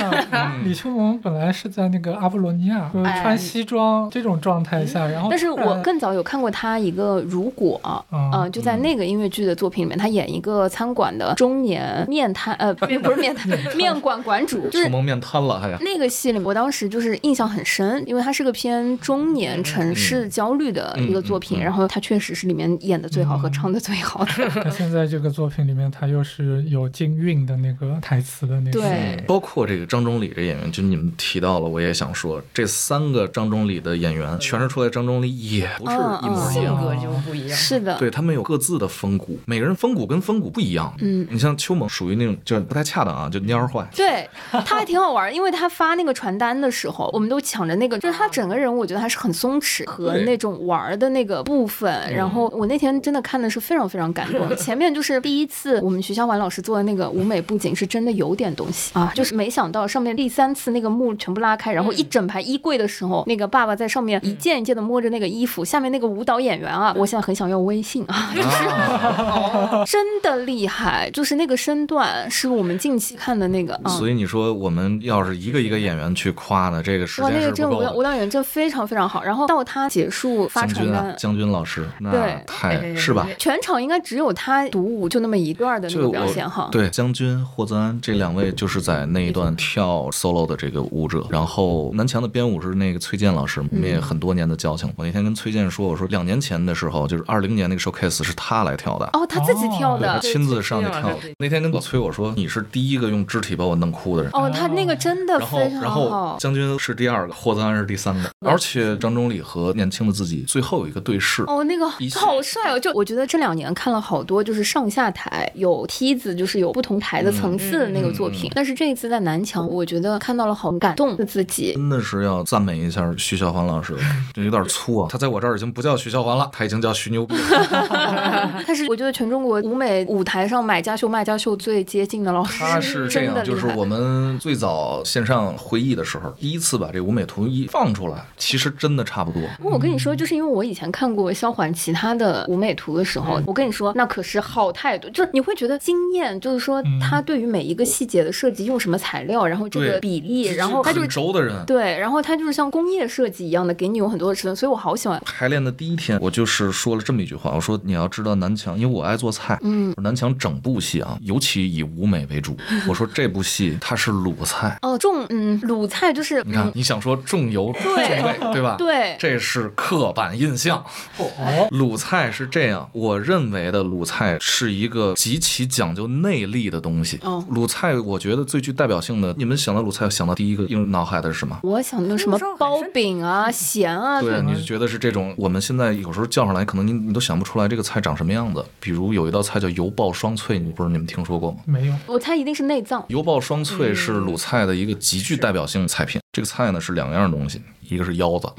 李秋萌本来是在那个阿波罗尼亚。穿西装这种状态下，然后但是我更早有看过他一个如果啊，就在那个音乐剧的作品里面，他演一个餐馆的中年面瘫呃，不是面瘫面馆馆主，就是蒙面瘫了，还？那个戏里，我当时就是印象很深，因为他是个偏中年城市焦虑的一个作品，然后他确实是里面演的最好和唱的最好的。他现在这个作品里面，他又是有京韵的那个台词的那个，对，包括这个张中礼这演员，就你们听。提到了，我也想说，这三个张忠礼的演员诠释出来，张忠礼也不是一模一样，性格就不一样。是的，对他们有各自的风骨，每个人风骨跟风骨不一样。嗯，你像邱猛属于那种就不太恰当啊，就蔫坏。对他还挺好玩，因为他发那个传单的时候，我们都抢着那个，就是他整个人，我觉得还是很松弛和那种玩的那个部分。然后我那天真的看的是非常非常感动。前面就是第一次，我们徐小婉老师做的那个舞美布景是真的有点东西啊，就是没想到上面第三次那个幕全部拉开，然后一整排衣柜的时候，那个爸爸在上面一件一件的摸着那个衣服，下面那个舞蹈演员啊，我现在很想要微信啊，就是真的厉害，就是那个身段是我们近期看的那个。所以你说我们要是一个一个演员去夸呢，这个时哇，间那个真舞蹈是不够。舞蹈演员真非常非常好。然后到他结束发传将军啊单，，将军老师，那对太是吧？全场应该只有他独舞就那么一段的那个表现哈。对将军霍泽安这两位就是在那一段跳 solo 的这个舞者，然后南墙的编舞是那个崔健老师，我们也很多年的交情。我那天跟崔健说，我说两年前的时候，就是二零年那个 showcase 是他来跳的。哦，他自己跳的，他的。亲自上去跳的。那天跟我崔我说，你是第一个用肢体把我弄哭的人。哦，他那个真的然后非，常然后好。将军是第二个，霍泽安是第三个，而且张忠礼和年轻的自己最后有一个对视。哦，那个好帅哦！就我觉得这两年看了好多，就是上下台有梯子，就是有不同台的层次的那个作品。但是这一次在南墙，我觉得看到了好感动的自己。真的是要赞美一下徐小环老师，这有点粗啊。他在我这儿已经不叫徐小环了，他已经叫徐牛逼了。他是我觉得全中国舞美舞台上买家秀卖家秀最接近的老师。他是这样，就是我们最早线上会议的时候，第一次把这舞美图一放出来，其实真的差不多。我跟你说，就是因为我以前看过萧环其他的舞美图的时候，我跟你说，那可是好太多，就是你会觉得惊艳，就是说他对于每一个细节的设计，用什么材料，然后这个比例，然后他就很轴的人。对，然后他就是像工业设计一样的，给你有很多的尺寸，所以我好喜欢。排练的第一天，我就是说了这么一句话，我说你要知道南墙，因为我爱做菜，嗯，南墙整部戏啊，尤其以舞美为主。我说这部戏它是鲁菜，哦，重嗯鲁菜就是你看嗯你想说重油重对味，对吧？对这是刻板印象。哦鲁菜是这样，我认为的鲁菜是一个极其讲究内力的东西。哦鲁菜我觉得最具代表性的，你们想到鲁菜想到第一个映入脑海的是什么？我想的什么包饼啊、咸啊，对，你就觉得是这种，我们现在有时候叫上来，可能你你都想不出来这个菜长什么样子。比如有一道菜叫油爆双脆，你不知道你们听说过吗？没有，我猜一定是内脏。油爆双脆是鲁菜的一个极具代表性的菜品。这个菜呢是两样东西，一个是腰子，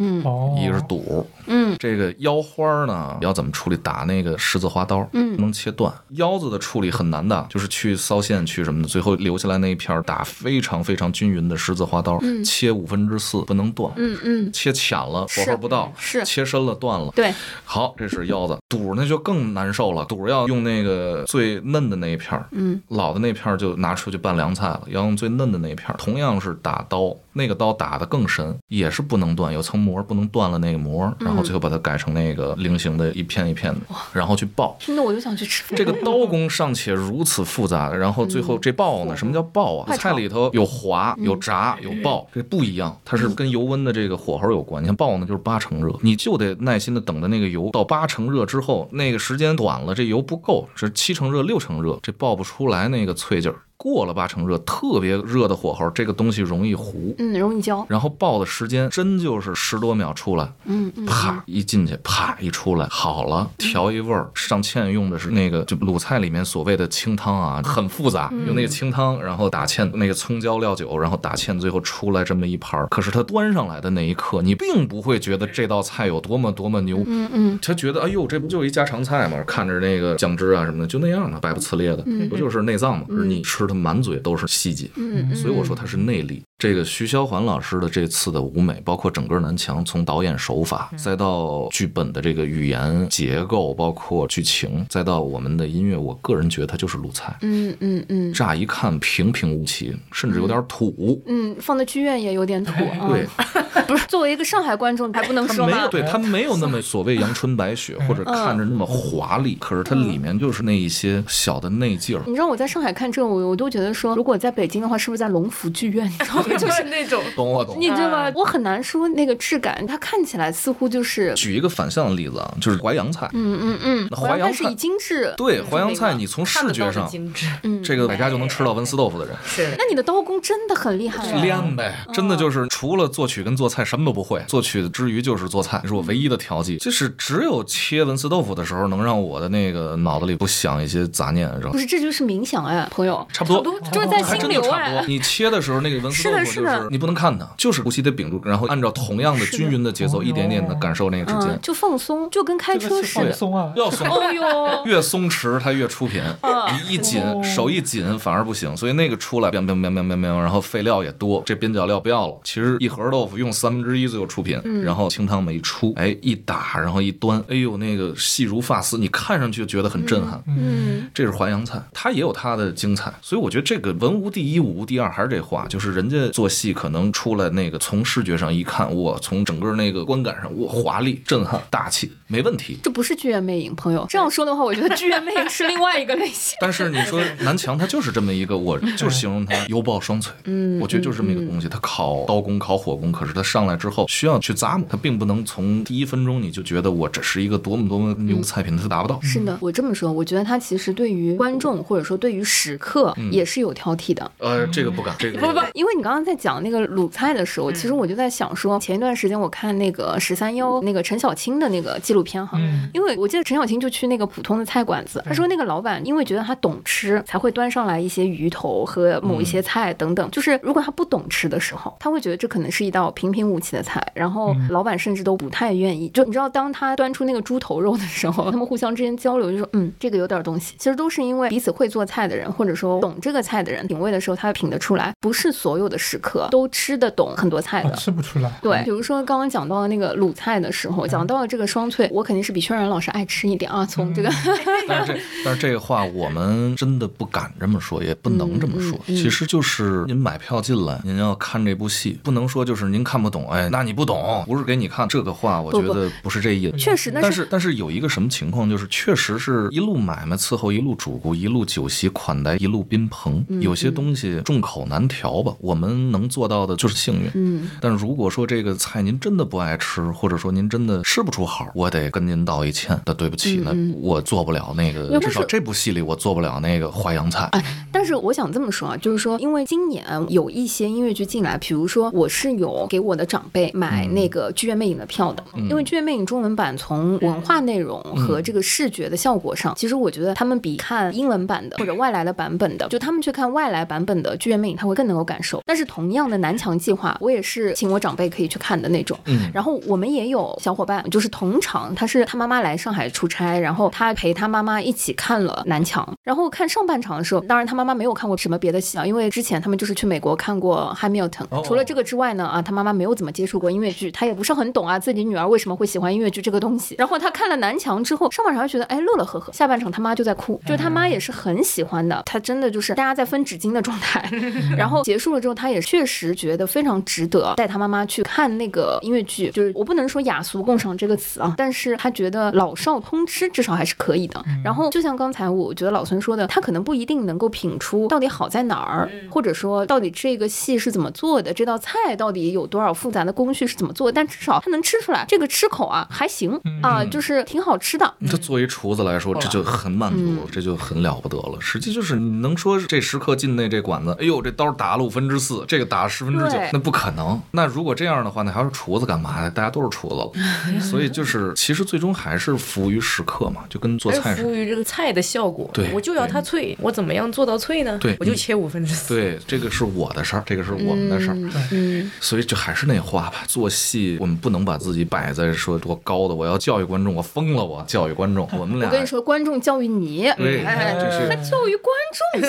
一个是肚。嗯这个腰花呢，要怎么处理？打那个十字花刀，嗯不能切断。腰子的处理很难的，就是去骚线去什么的，最后留下来那一片儿打非常非常均匀的十字花刀，嗯切五分之四，不能断。嗯嗯，切浅了，火候不到；是切深了，断了。对，好，这是腰子，肚那就更难受了。肚要用那个最嫩的那一片儿，嗯老的那片儿就拿出去拌凉菜了，要用最嫩的那一片儿。同样是打刀，那个刀打得更深，也是不能断，有层膜不能断了那个膜，然后最后把它改成那个菱形的一片一片的，然后去爆。听得我就想去吃饭。这个刀工尚且如此复杂，然后最后这爆呢？什么叫爆啊？菜里头有滑、有炸、有爆，这不一样，它是跟油温的这个火候有关。你看爆呢，就是八成热，你就得耐心的等着那个油到八成热之后，那个时间短了，这油不够，是七成热、六成热，这爆不出来那个脆劲儿。过了八成热，特别热的火候，这个东西容易糊。嗯，容易焦。然后爆的时间真就是十多秒出来，嗯嗯，啪一进去，啪一出来，好了，调一味儿。上芡用的是那个就鲁菜里面所谓的清汤啊，很复杂，用那个清汤，然后打芡，那个葱椒料酒，然后打芡，最后出来这么一盘儿。可是它端上来的那一刻，你并不会觉得这道菜有多么多么牛。嗯嗯他觉得，哎呦，这不就一家常菜吗？看着那个酱汁啊什么的，就那样的，白不呲咧的，不就是内脏吗？是你吃它满嘴都是细节。嗯嗯，所以我说他是内力。这个徐霄环老师的这次的舞美，包括整个南墙，从导演手法，再到剧本的这个语言结构，包括剧情，再到我们的音乐，我个人觉得他就是鲁菜。嗯嗯嗯乍一看平平无奇，甚至有点土。嗯，放在剧院也有点土啊。对，不是，作为一个上海观众，还不能说吗？对他没有那么所谓阳春白雪，或者看着那么华丽，可是它里面就是那一些小的内劲儿。你知道我在上海看这个，我我都觉得说，如果在北京的话，是不是在龙福剧院？你知道吗？就是那种 懂我懂。你知道吗？我很难说那个质感，它看起来似乎就是举一个反向的例子啊，就是淮扬菜。嗯嗯嗯，淮扬菜以精致。对，淮扬菜你从视觉上，精致，这个百家就能吃到文思豆腐的人。是。那你的刀工真的很厉害。练呗，真的就是除了作曲跟做菜什么都不会，作曲之余就是做菜，是我唯一的调剂。就是只有切文思豆腐的时候，能让我的那个脑子里不想一些杂念。不是，这就是冥想哎，朋友。差不多，就是在心里。差不多。你切的时候，那个文思豆腐就是你不能看它，就是呼吸得屏住，然后按照同样的均匀的节奏，一点点的感受那个指尖，就放松，就跟开车似的。松啊，要松。哦哟，越松弛它越出品。你一紧，手一紧反而不行。所以那个出来，然后废料也多，这边角料不要了。其实一盒豆腐用三分之一左右出品，然后清汤没出，哎，一打然后一端，哎呦那个细如发丝，你看上去就觉得很震撼。嗯，这是淮扬菜，它也有它的精彩。所以我觉得这个文无第一，武无第二，还是这话，就是人家做戏可能出来那个从视觉上一看，哇，从整个那个观感上，哇，华丽、震撼、大气，没问题。这不是剧院魅影，朋友这样说的话，我觉得剧院魅影是另外一个类型。但是你说南墙，它就是这么一个，我就形容它油爆双脆。嗯，我觉得就是这么一个东西，它烤刀工、烤火工，可是它上来之后需要去咂摸，它并不能从第一分钟你就觉得我这是一个多么多么牛菜品，它达不到。是的，我这么说，我觉得它其实对于观众或者说对于食客也是有挑剔的。呃，这个不敢，这个不不不，因为你刚刚在讲那个鲁菜的时候，其实我就在想说，前一段时间我看那个十三幺那个陈小青的那个记录片哈，因为我记得陈小青就去那个普通的菜馆子，他说那个老板因为觉得他懂吃，才会端上来一些鱼头和某一些菜等等，就是如果他不懂吃的时候，他会觉得这可能是一道平平无奇的菜，然后老板甚至都不太愿意。就你知道，当他端出那个猪头肉的时候，他们互相之间交流就说，嗯，这个有点东西。其实都是因为彼此会做菜的人，或者说懂这个菜的人，品味的时候他品得出来。不是所有的食客都吃得懂很多菜的，吃不出来。对，比如说刚刚讲到那个鲁菜的时候，讲到了这个双脆，我肯定是比轩然老师爱吃一点啊。从这个，但是这但是这个话我们真的不敢这么说，也不能这么说。其实就是您买票进来，您要看这部戏，不能说就是您看不懂，哎，那你不懂，不是给你看。这个话我觉得不是这意思。确实，但是但是有一个什么情况，就是确实是一路买卖伺候一路主顾，一路酒席款待一路宾朋，有些东西众口难调吧。我们能做到的就是幸运。嗯，但如果说这个菜您真的不爱吃，或者说您真的吃不出好，我得跟您道一歉。那对不起，那我做不了那个，至少这部戏里我做不了那个淮扬菜。哎，但是我想这么说啊，就是说，因为今年有一些音乐剧进来，比如说我是有给我的长辈买那个剧院魅影的票的，因为剧院魅影中文版从文化内容和这个视觉的效果上，其实我觉得他们比看英文版的或者外来的版本的，就他们去看外来版本的剧院魅影，他会更能够感受。但是同样的南墙计划，我也是请我长辈可以去看的那种。嗯，然后我们也有小伙伴，就是同场，他是他妈妈来上海出差，然后他陪他妈妈一起看了南墙。然后看上半场的时候，当然他妈妈没有看过什么别的戏啊，因为之前他们就是去美国看过《Hamilton》。除了这个之外呢，啊，他妈妈没有怎么接触过音乐剧，他也不是很懂啊，自己女儿为什么会喜欢音乐剧这个东西。然后他看了南墙之后，上半场觉得哎乐乐呵呵，下半场他妈就在哭，就是他妈也是很喜欢的，他真的就是大家在分纸巾的状态。然后结束了之后，他也确实觉得非常值得带他妈妈去看那个音乐剧。就是我不能说雅俗共赏这个词啊，但是他觉得老少通吃至少还是可以的。然后就像刚才我觉得老孙说的，他可能不一定能够品出到底好在哪儿，或者说到底这个戏是怎么做的，这道菜到底有多少复杂的工序是怎么做，但至少他能吃出来这个吃口啊还行啊，就是挺好吃的。这作为厨子来说，这就很满足，这就很了不得了。实际就是你能说这食客进那这馆子，哎呦这刀打了五分之四，这个打了十分之九，那不可能。那如果这样的话，那还是厨子干嘛呀？大家都是厨子了，所以就是其实最终还是服务于食客嘛，就跟做菜似的。服务于这个菜的效果。对，我就要它脆，我怎么样做到脆呢？对，我就切五分之四。对，这个是我的事儿，这个是我们的事儿。嗯，所以就还是那话吧，做戏我们不能把自己摆在说多高的，我要教育观众，我疯了，我教育观众，我们俩。我跟你说，观众教育你，对，他教育观众。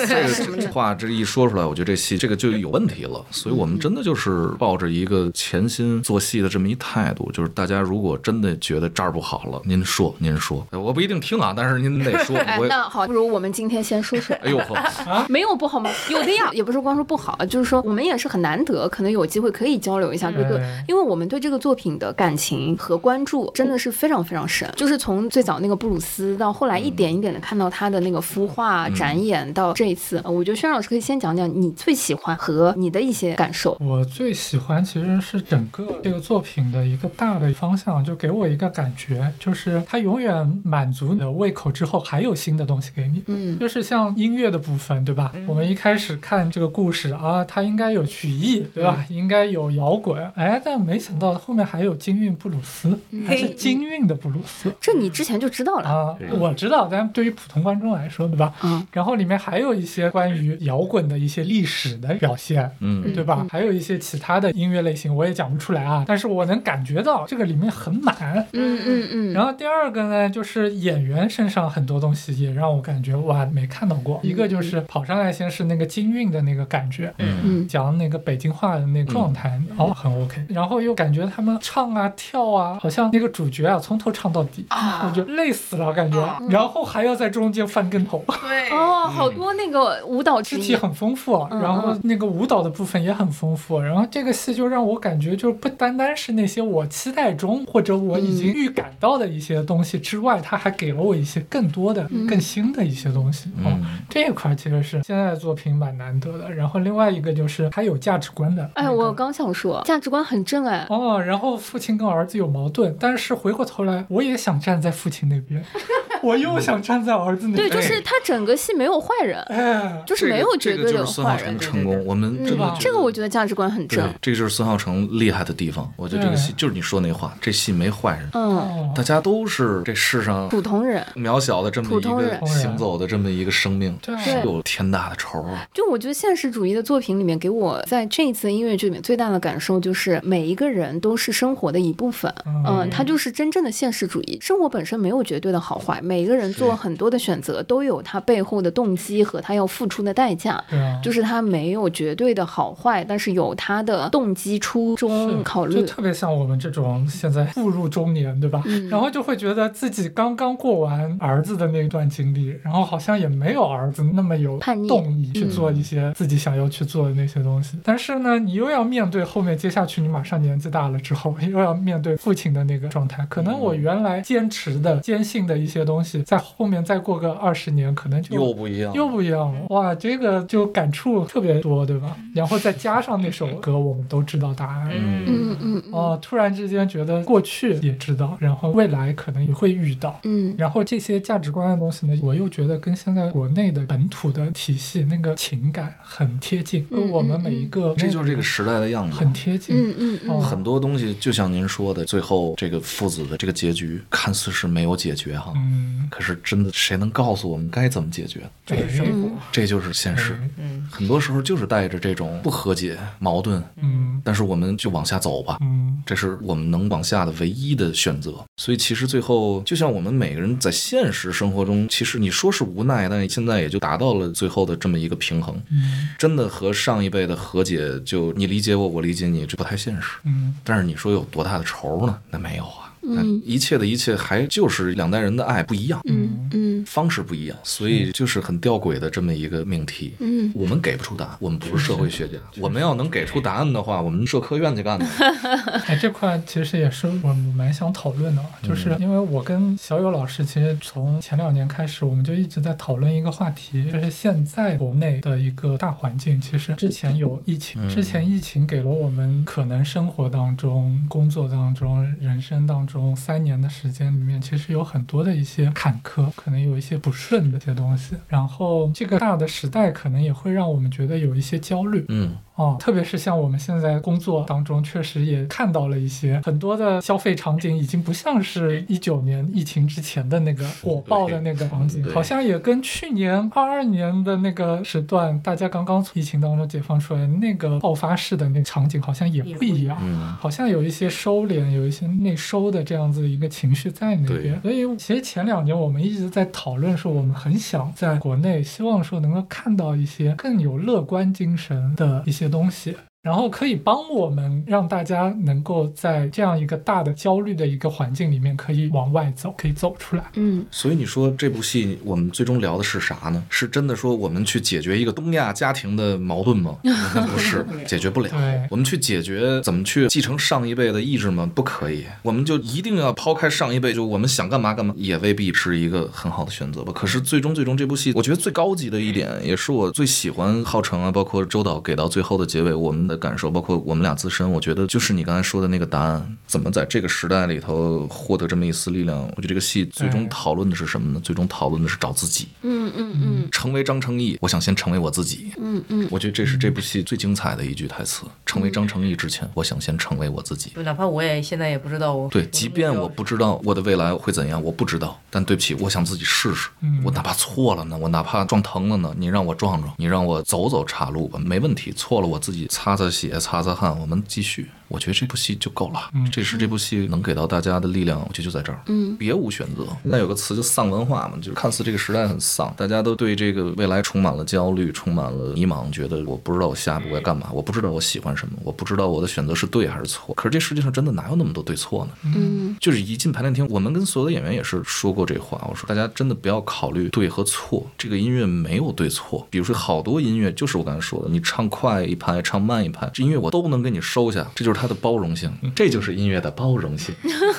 这个话这一说出来，我觉得这戏这个就有问题了。所以我们真的就是抱着一个潜心做戏的这么一态度，就是大家如果真的觉得这儿不好了，您说，您说，我不一定听啊，但是您得说。哎，那好，不如我们今天先说说。哎呦呵，没有不好吗？有的呀，也不是光说不好，就是说我们也是很难得，可能有机会可以交流一下这个，因为我们对这个作品的感情和关注真的是非常非常深，就是从最早那个布鲁斯到后来一点一点的看到他的那个孵化展演，到这一次，我觉得轩老师可以先讲讲你最喜欢和你的一些感受。我最喜欢其实是整个这个作品的一个大的方向，就给我一个感觉，就是它永远满足你的胃口之后还有新的东西给你。嗯，就是像音乐的部分，对吧？我们一开始看这个故事啊，它应该有曲艺，对吧？应该有摇滚，哎，但没想到后面还有京韵布鲁斯，还是京韵的布鲁斯。这你之前就知道了啊？我知道，但对于普通观众来说，对吧？嗯。然后里面还有一些关于摇滚的一些历史的表现，嗯，对吧？还有一些其他的音乐类型，我也讲不出来啊。但是我能感觉到这个里面很满，嗯嗯嗯。然后第二个呢，就是演员身上很多东西也让我感觉哇，没看到过。一个就是跑上来先是那个京韵的那个感觉，嗯，讲那个北京话的那个状态，哦，很 OK。然后又感觉他们唱啊跳啊，好像那个主角啊从头唱到底，我觉得累死了感觉。然后还要在中间翻跟头，对，哦，好多那个舞蹈肢体很丰富，然后那个舞蹈的部分也很丰富。然后这个戏就让我感觉，就不单单是那些我期待中或者我已经预感到的一些东西之外，他还给了我一些更多的、更新的一些东西。嗯，这一块其实是现在的作品蛮难得的。然后另外一个就是他有价值观的。哎，我刚想说，价值观很正哎。哦，然后父亲跟儿子有矛盾，但是回过头来，我也想站在父亲那边。我又想站在儿子那边。对，就是他整个戏没有坏人，哎，就是没有绝对的坏人。成功，我们真的这个我觉得价值观很正。这个就是孙浩成厉害的地方。我觉得这个戏就是你说那话，这戏没坏人，嗯，大家都是这世上普通人，渺小的这么一个行走的这么一个生命，是有天大的仇啊。就我觉得现实主义的作品里面，给我在这一次音乐剧里面最大的感受就是每一个人都是生活的一部分，嗯，他就是真正的现实主义。生活本身没有绝对的好坏，每一个人做很多的选择都有他背后的动机和他要付出的代价，就是他没有绝对的好坏，但是有他的动机初衷考虑。就特别像我们这种现在步入中年，对吧？然后就会觉得自己刚刚过完儿子的那段经历，然后好像也没有儿子那么有动力去做一些自己想要去做的那些东西。但是呢，你又要面对后面接下去，你马上年纪大了之后，又要面对父亲的那个状态。可能我原来坚持的、坚信的一些东西，在后面再过个二十年，可能就又不一样，又不一样了。哇，这个就感触特别多，对吧？然后再加上那首歌，我们都知道答案。嗯嗯嗯。哦，突然之间觉得过去也知道，然后未来可能也会遇到。嗯。然后这些价值观的东西呢，我又觉得跟现在国内的本土的体系那个情感很贴近。嗯。我们每一个，这就是这个时代的样子，很贴近。嗯嗯嗯。很多东西就像您说的，最后这个父子的这个结局看似是没有解决哈。嗯。可是真的，谁能告诉我们该怎么解决？这是生活，这就是现实。嗯。很多时候就是带着这种不和解、矛盾。嗯。但是我们就往下走吧。嗯。这是我们能往下的唯一的选择。所以其实最后，就像我们每个人在现实生活中，其实你说是无奈，但现在也就达到了最后的这么一个平衡。嗯。真的和上一辈的和解，就你理解我，我理解你，这不太现实。嗯。但是你说有多大的仇呢？那没有啊。嗯，一切的一切还就是两代人的爱不一样，嗯嗯，方式不一样，所以就是很吊诡的这么一个命题。嗯，我们给不出答案，我们不是社会学家。我们要能给出答案的话，我们社科院去干的。哎，这块其实也是我蛮想讨论的，就是因为我跟小友老师其实从前两年开始，我们就一直在讨论一个话题，就是现在国内的一个大环境。其实之前有疫情，之前疫情给了我们可能生活当中、工作当中、人生当中。中三年的时间里面，其实有很多的一些坎坷，可能有有一些不顺的一些东西。然后这个大的时代，可能也会让我们觉得有一些焦虑。嗯。哦，特别是像我们现在工作当中，确实也看到了一些很多的消费场景，已经不像是一九年疫情之前的那个火爆的那个场景，好像也跟去年二二年的那个时段，大家刚刚从疫情当中解放出来那个爆发式的那场景，好像也不一样，好像有一些收敛，有一些内收的这样子一个情绪在那边。所以其实前两年我们一直在讨论说，我们很想在国内，希望说能够看到一些更有乐观精神的一些。东西，然后可以帮我们让大家能够在这样一个大的焦虑的一个环境里面，可以往外走，可以走出来。嗯，所以你说这部戏我们最终聊的是啥呢？是真的说我们去解决一个东亚家庭的矛盾吗？那 不是，解决不了。我们去解决怎么去继承上一辈的意志吗？不可以。我们就一定要抛开上一辈，就我们想干嘛干嘛，也未必是一个很好的选择吧。可是最终最终这部戏，我觉得最高级的一点，也是我最喜欢浩成啊，包括周导给到最后的结尾，我们的。感受包括我们俩自身，我觉得就是你刚才说的那个答案，怎么在这个时代里头获得这么一丝力量？我觉得这个戏最终讨论的是什么呢？最终讨论的是找自己。嗯嗯嗯。成为张成义，我想先成为我自己。嗯嗯。我觉得这是这部戏最精彩的一句台词。成为张成义之前，我想先成为我自己。哪怕我也现在也不知道我。对，即便我不知道我的未来会怎样，我不知道。但对不起，我想自己试试。我哪怕错了呢？我哪怕撞疼了呢？你让我撞撞，你让我走走岔路吧，没问题。错了，我自己擦擦血，擦擦汗。我们继续。我觉得这部戏就够了，这是这部戏能给到大家的力量，我觉得就在这儿，嗯，别无选择。那有个词就丧文化嘛，就是看似这个时代很丧，大家都对这个未来充满了焦虑，充满了迷茫，觉得我不知道我下一步该干嘛，我不知道我喜欢什么，我不知道我的选择是对还是错。可是这世界上真的哪有那么多对错呢？嗯，就是一进排练厅，我们跟所有的演员也是说过这话，我说大家真的不要考虑对和错，这个音乐没有对错。比如说好多音乐就是我刚才说的，你唱快一拍，唱慢一拍，这音乐我都能给你收下，这就是它的包容性。这就是音乐的包容性，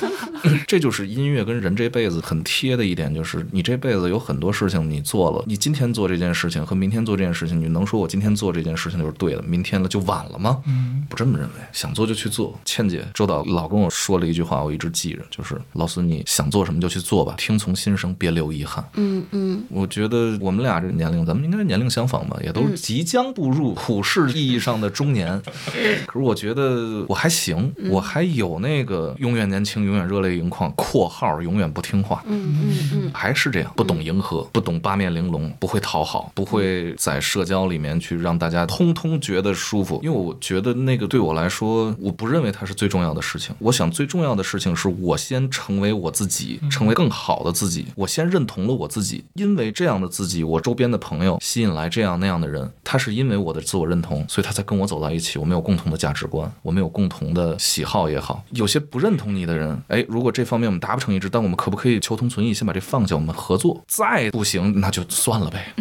这就是音乐跟人这辈子很贴的一点，就是你这辈子有很多事情你做了，你今天做这件事情和明天做这件事情，你能说我今天做这件事情就是对的，明天了就晚了吗？嗯，不这么认为，想做就去做。倩姐、周导老跟我说了一句话，我一直记着，就是老孙你想做什么就去做吧，听从心声，别留遗憾。嗯嗯，我觉得我们俩这年龄，咱们应该年龄相仿吧，也都即将步入普世意义上的中年。可是我觉得我还行。我还有那个永远年轻，永远热泪盈眶（括号永远不听话），嗯嗯嗯，还是这样，不懂迎合，不懂八面玲珑，不会讨好，不会在社交里面去让大家通通觉得舒服。因为我觉得那个对我来说，我不认为它是最重要的事情。我想最重要的事情是我先成为我自己，成为更好的自己。我先认同了我自己，因为这样的自己，我周边的朋友吸引来这样那样的人，他是因为我的自我认同，所以他才跟我走到一起。我们有共同的价值观，我们有共同的。喜好也好，有些不认同你的人，哎，如果这方面我们达不成一致，但我们可不可以求同存异，先把这放下，我们合作？再不行，那就算了呗。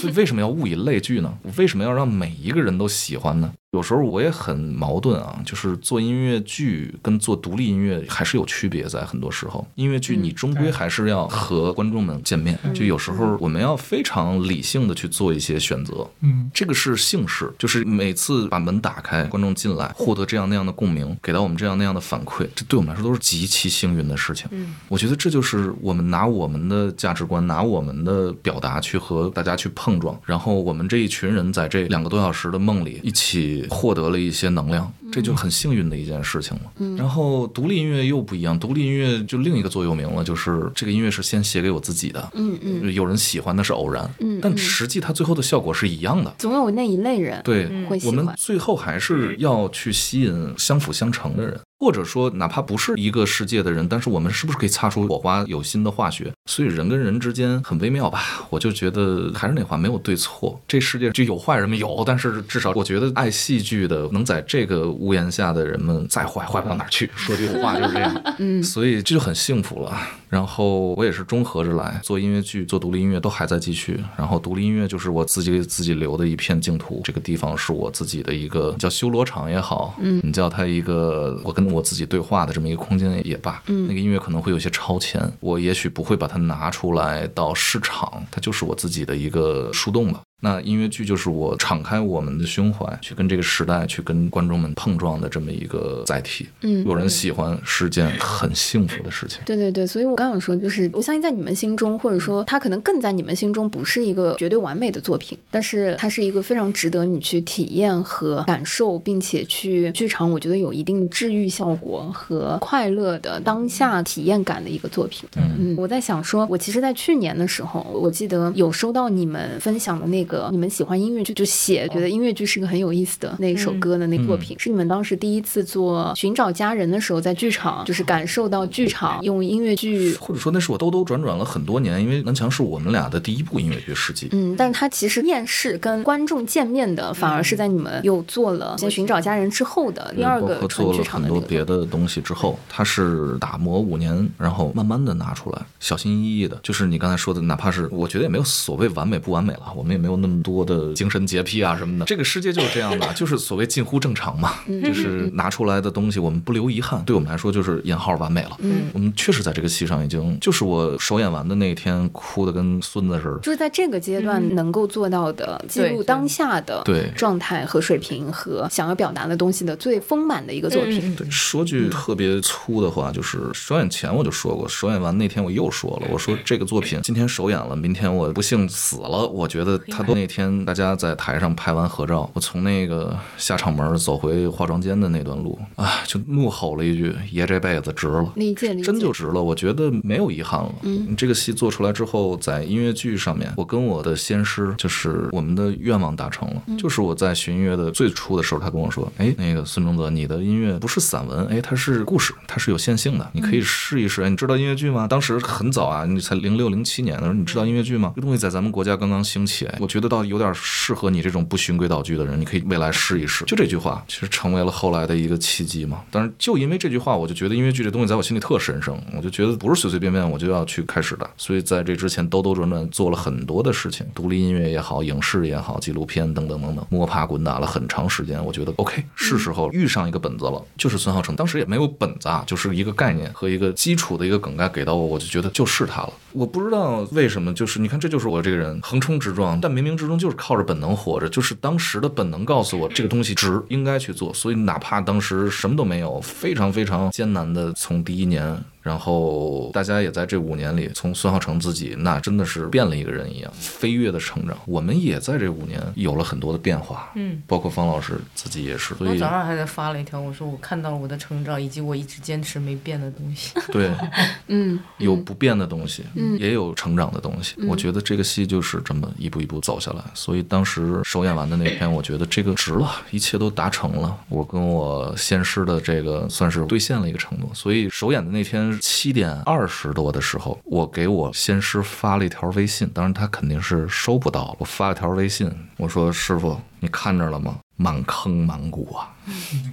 所以为什么要物以类聚呢？为什么要让每一个人都喜欢呢？有时候我也很矛盾啊，就是做音乐剧跟做独立音乐还是有区别，在很多时候，音乐剧你终归还是要和观众们见面，就有时候我们要非常理性的去做一些选择，嗯，这个是幸事，就是每次把门打开，观众进来，获得这样那样的共鸣，给到我们这样那样的反馈，这对我们来说都是极其幸运的事情。嗯，我觉得这就是我们拿我们的价值观，拿我们的表达去和大家去碰撞，然后我们这一群人在这两个多小时的梦里一起。获得了一些能量，这就很幸运的一件事情了。然后独立音乐又不一样，独立音乐就另一个座右铭了，就是这个音乐是先写给我自己的。嗯嗯，有人喜欢那是偶然，嗯，但实际它最后的效果是一样的。总有那一类人，对，会我们最后还是要去吸引相辅相成的人。或者说，哪怕不是一个世界的人，但是我们是不是可以擦出火花，有新的化学？所以人跟人之间很微妙吧？我就觉得还是那话，没有对错。这世界就有坏人们？有，但是至少我觉得爱戏剧的，能在这个屋檐下的人们再坏，坏不到哪儿去。说句话就是这样。嗯，所以这就很幸福了。然后我也是中和着来做音乐剧，做独立音乐都还在继续。然后独立音乐就是我自己给自己留的一片净土，这个地方是我自己的一个叫修罗场也好，嗯，你叫它一个我跟我自己对话的这么一个空间也罢，嗯，那个音乐可能会有些超前，我也许不会把它拿出来到市场，它就是我自己的一个树洞吧。那音乐剧就是我敞开我们的胸怀，去跟这个时代、去跟观众们碰撞的这么一个载体。嗯，有人喜欢是件很幸福的事情。对对对，所以我刚想说，就是我相信在你们心中，或者说它可能更在你们心中，不是一个绝对完美的作品，但是它是一个非常值得你去体验和感受，并且去剧场，我觉得有一定治愈效果和快乐的当下体验感的一个作品。嗯嗯，我在想说，我其实，在去年的时候，我记得有收到你们分享的那个。个你们喜欢音乐剧，就写觉得音乐剧是个很有意思的那一首歌的那作品，是你们当时第一次做《寻找家人》的时候，在剧场就是感受到剧场用音乐剧，或者说那是我兜兜转转了很多年，因为南墙是我们俩的第一部音乐剧实际。嗯，但是他其实面试跟观众见面的，反而是在你们又做了先《寻找家人》之后的第二个纯剧场的很多别的东西之后，他是打磨五年，然后慢慢的拿出来，小心翼翼的，就是你刚才说的，哪怕是我觉得也没有所谓完美不完美了，我们也没有那么多的精神洁癖啊什么的，这个世界就是这样的，就是所谓近乎正常嘛，就是拿出来的东西我们不留遗憾，对我们来说就是引号完美了。嗯，我们确实在这个戏上已经，就是我首演完的那一天哭的跟孙子似的，就是在这个阶段能够做到的记录当下的对状态和水平和想要表达的东西的最丰满的一个作品。对，说句特别粗的话，就是首演前我就说过，首演完那天我又说了，我说这个作品今天首演了，明天我不幸死了，我觉得那天大家在台上拍完合照，我从那个下场门走回化妆间的那段路啊，就怒吼了一句：“爷这辈子值了，理解理解，真就值了。”我觉得没有遗憾了。嗯，这个戏做出来之后，在音乐剧上面，我跟我的先师就是我们的愿望达成了，就是我在学音乐的最初的时候，他跟我说：“哎，那个孙中泽，你的音乐不是散文，哎，它是故事，它是有线性的，你可以试一试。哎，你知道音乐剧吗？当时很早啊，你才零六零七年的时候，你知道音乐剧吗？这东西在咱们国家刚刚兴起，我觉得倒有点适合你这种不循规蹈矩的人，你可以未来试一试。就这句话，其实成为了后来的一个契机嘛。但是就因为这句话，我就觉得音乐剧这东西在我心里特神圣，我就觉得不是随随便便我就要去开始的。所以在这之前兜兜转转做了很多的事情，独立音乐也好，影视也好，纪录片等等等等，摸爬滚打了很长时间。我觉得 OK，是时候遇上一个本子了，就是孙浩成。当时也没有本子啊，就是一个概念和一个基础的一个梗概给到我，我就觉得就是他了。我不知道为什么，就是你看，这就是我这个人横冲直撞，但没冥冥之中就是靠着本能活着，就是当时的本能告诉我这个东西值，应该去做。所以哪怕当时什么都没有，非常非常艰难的从第一年。然后大家也在这五年里，从孙浩成自己那真的是变了一个人一样，飞跃的成长。我们也在这五年有了很多的变化，嗯，包括方老师自己也是。我早上还在发了一条，我说我看到了我的成长，以及我一直坚持没变的东西。对，嗯，有不变的东西，嗯，也有成长的东西。我觉得这个戏就是这么一步一步走下来。所以当时首演完的那天，我觉得这个值了，一切都达成了。我跟我先师的这个算是兑现了一个承诺。所以首演的那天。七点二十多的时候，我给我先师发了一条微信，当然他肯定是收不到。我发了条微信，我说：“师傅，你看着了吗？满坑满谷啊！”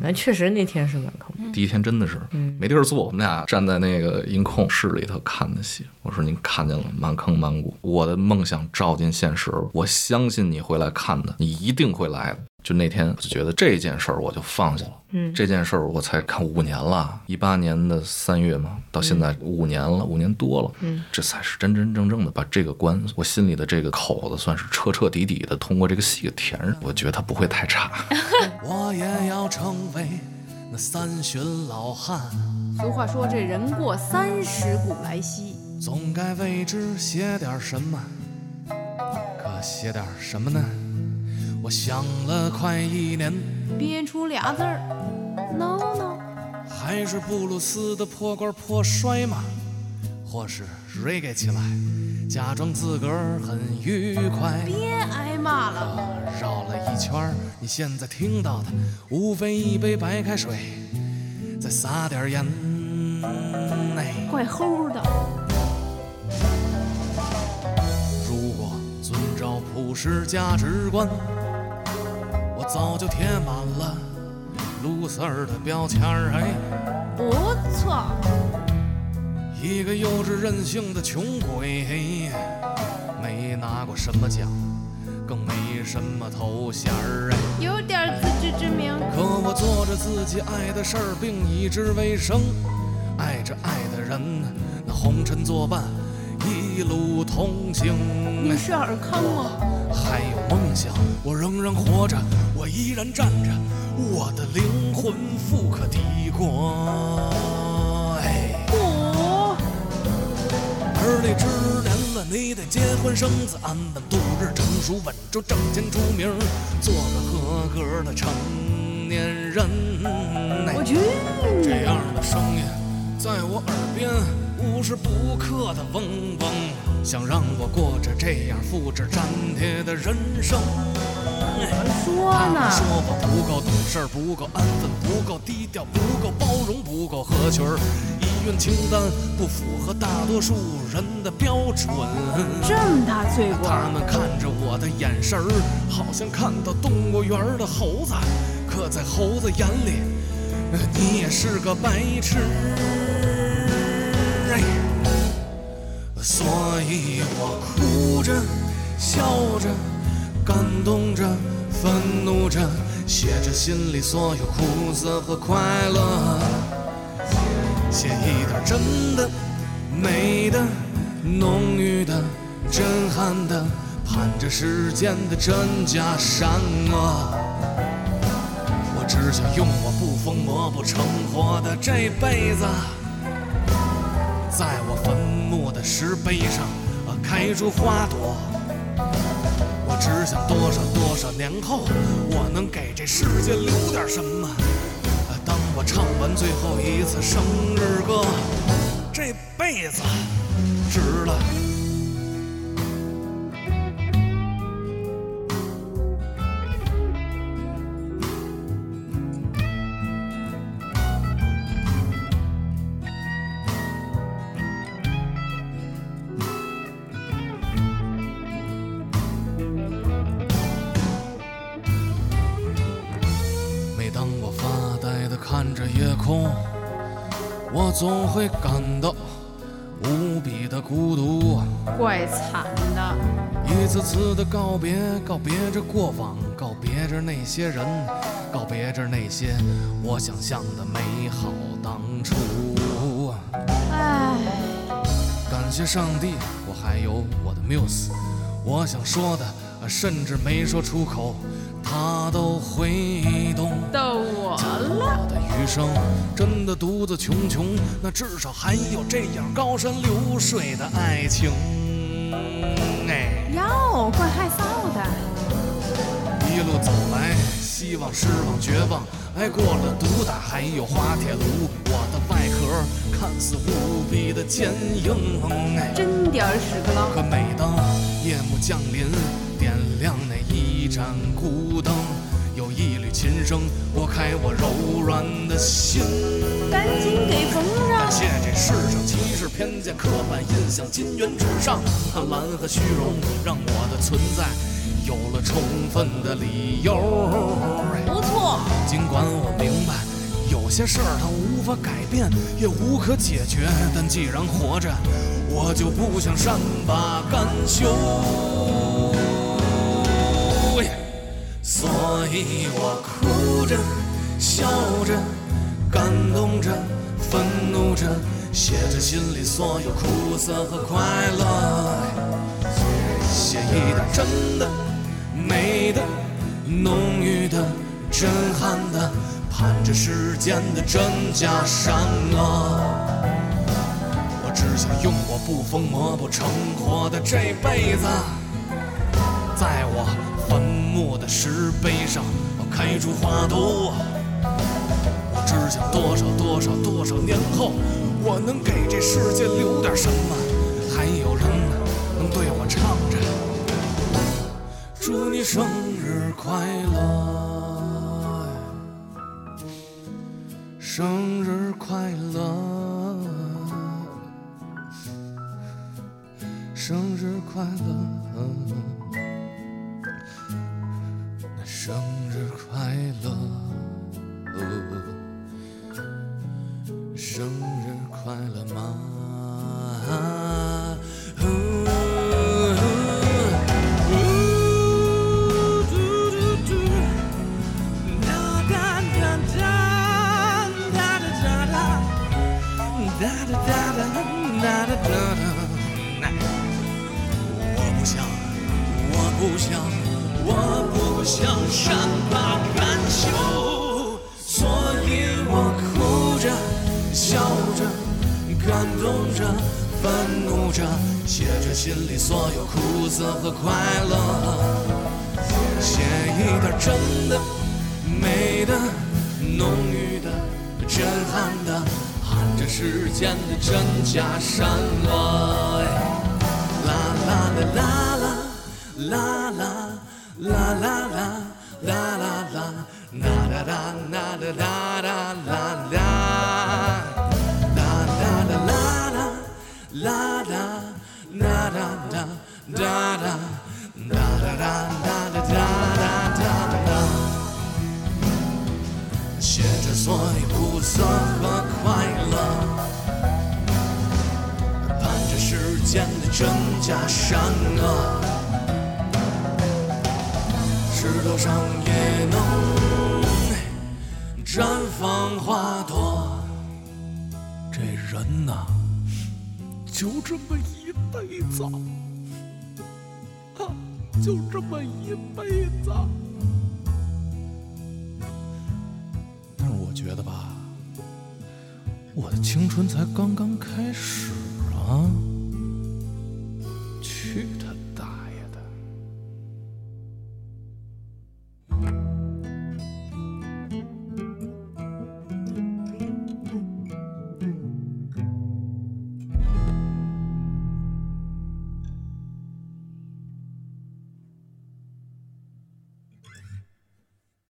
那确实那天是满坑。第一天真的是没地儿坐，我们俩站在那个音控室里头看的戏。我说：“您看见了满坑满谷，我的梦想照进现实。我相信你会来看的，你一定会来的。”就那天，就觉得这件事儿我就放下了。嗯，这件事儿我才看五年了，一八年的三月嘛，到现在五年了，五年多了。嗯，这才是真真正正的把这个关，我心里的这个口子，算是彻彻底底的通过这个戏给填上。我觉得他不会太差。我也要成为那三旬老汉。俗话说，这人过三十古来稀，总该为之写点什么。可写点什么呢？我想了快一年，憋出俩字儿，no no，还是布鲁斯的破罐破摔吗？或是 reggae 起来，假装自个儿很愉快。别挨骂了。绕了一圈，你现在听到的，无非一杯白开水，再撒点盐。哎怪齁的。如果遵照普世价值观。我早就贴满了卢 Sir 的标签儿，哎，不错。一个幼稚任性的穷鬼，没拿过什么奖，更没什么头衔儿，哎，有点自知之明。可我做着自己爱的事儿，并以之为生，爱着爱的人，那红尘作伴，一路同行。你是尔康吗？还有梦想，我仍然活着，我依然站着，我的灵魂富可敌国。哎，我，而立之年了，你得结婚生子，安稳度日，成熟稳重，挣钱出名，做个合格的成年人。我去，这样的声音在我耳边无时不刻的嗡嗡，想让我过着这样复制粘贴的人生。说呢？说我不够懂事，不够安分，不够低调，不够包容，不够合群儿。医院清单不符合大多数人的标准。这么大罪过？他们看着我的眼神儿，好像看到动物园的猴子，可在猴子眼里，你也是个白痴。所以我哭着，笑着，感动着。愤怒着，写着心里所有苦涩和快乐，写一点真的、美的、浓郁的、震撼的，盼着时间的真假善恶。我只想用我不疯魔不成活的这辈子，在我坟墓的石碑上开出花朵。我只想多少多少年后，我能给这世界留点什么。当我唱完最后一次生日歌，这辈子值了。会感到无比的孤独，怪惨的。一次次的告别，告别着过往，告别着那些人，告别着那些我想象的美好当初。唉，感谢上帝，我还有我的 muse，我想说的，甚至没说出口。他都会懂。到我了。我的余生真的独自穷穷，那至少还有这样高山流水的爱情。哎，哟，怪害臊的。一路走来，希望、失望、绝望，挨过了毒打，还有滑铁卢。我的外壳看似无比的坚硬，哎，真点儿屎壳郎。可每当夜幕降临，点亮那。一盏孤灯，有一缕琴声拨开我柔软的心。赶紧给缝上！感谢这世上歧视、偏见、刻板印象、金元至上、贪婪和虚荣，让我的存在有了充分的理由。不错。尽管我明白有些事儿它无法改变，也无可解决，但既然活着，我就不想善罢甘休。所以我哭着，笑着，感动着，愤怒着，写着心里所有苦涩和快乐，写一段真的、美的、浓郁的、震撼的，盼着时间的真假善恶。我只想用我不疯魔不成活的这辈子，在我。坟墓的石碑上，开出花朵。我只想多少多少多少年后，我能给这世界留点什么？还有人能对我唱着：祝你生日快乐，生日快乐，生日快乐。生日快乐，生日快乐吗？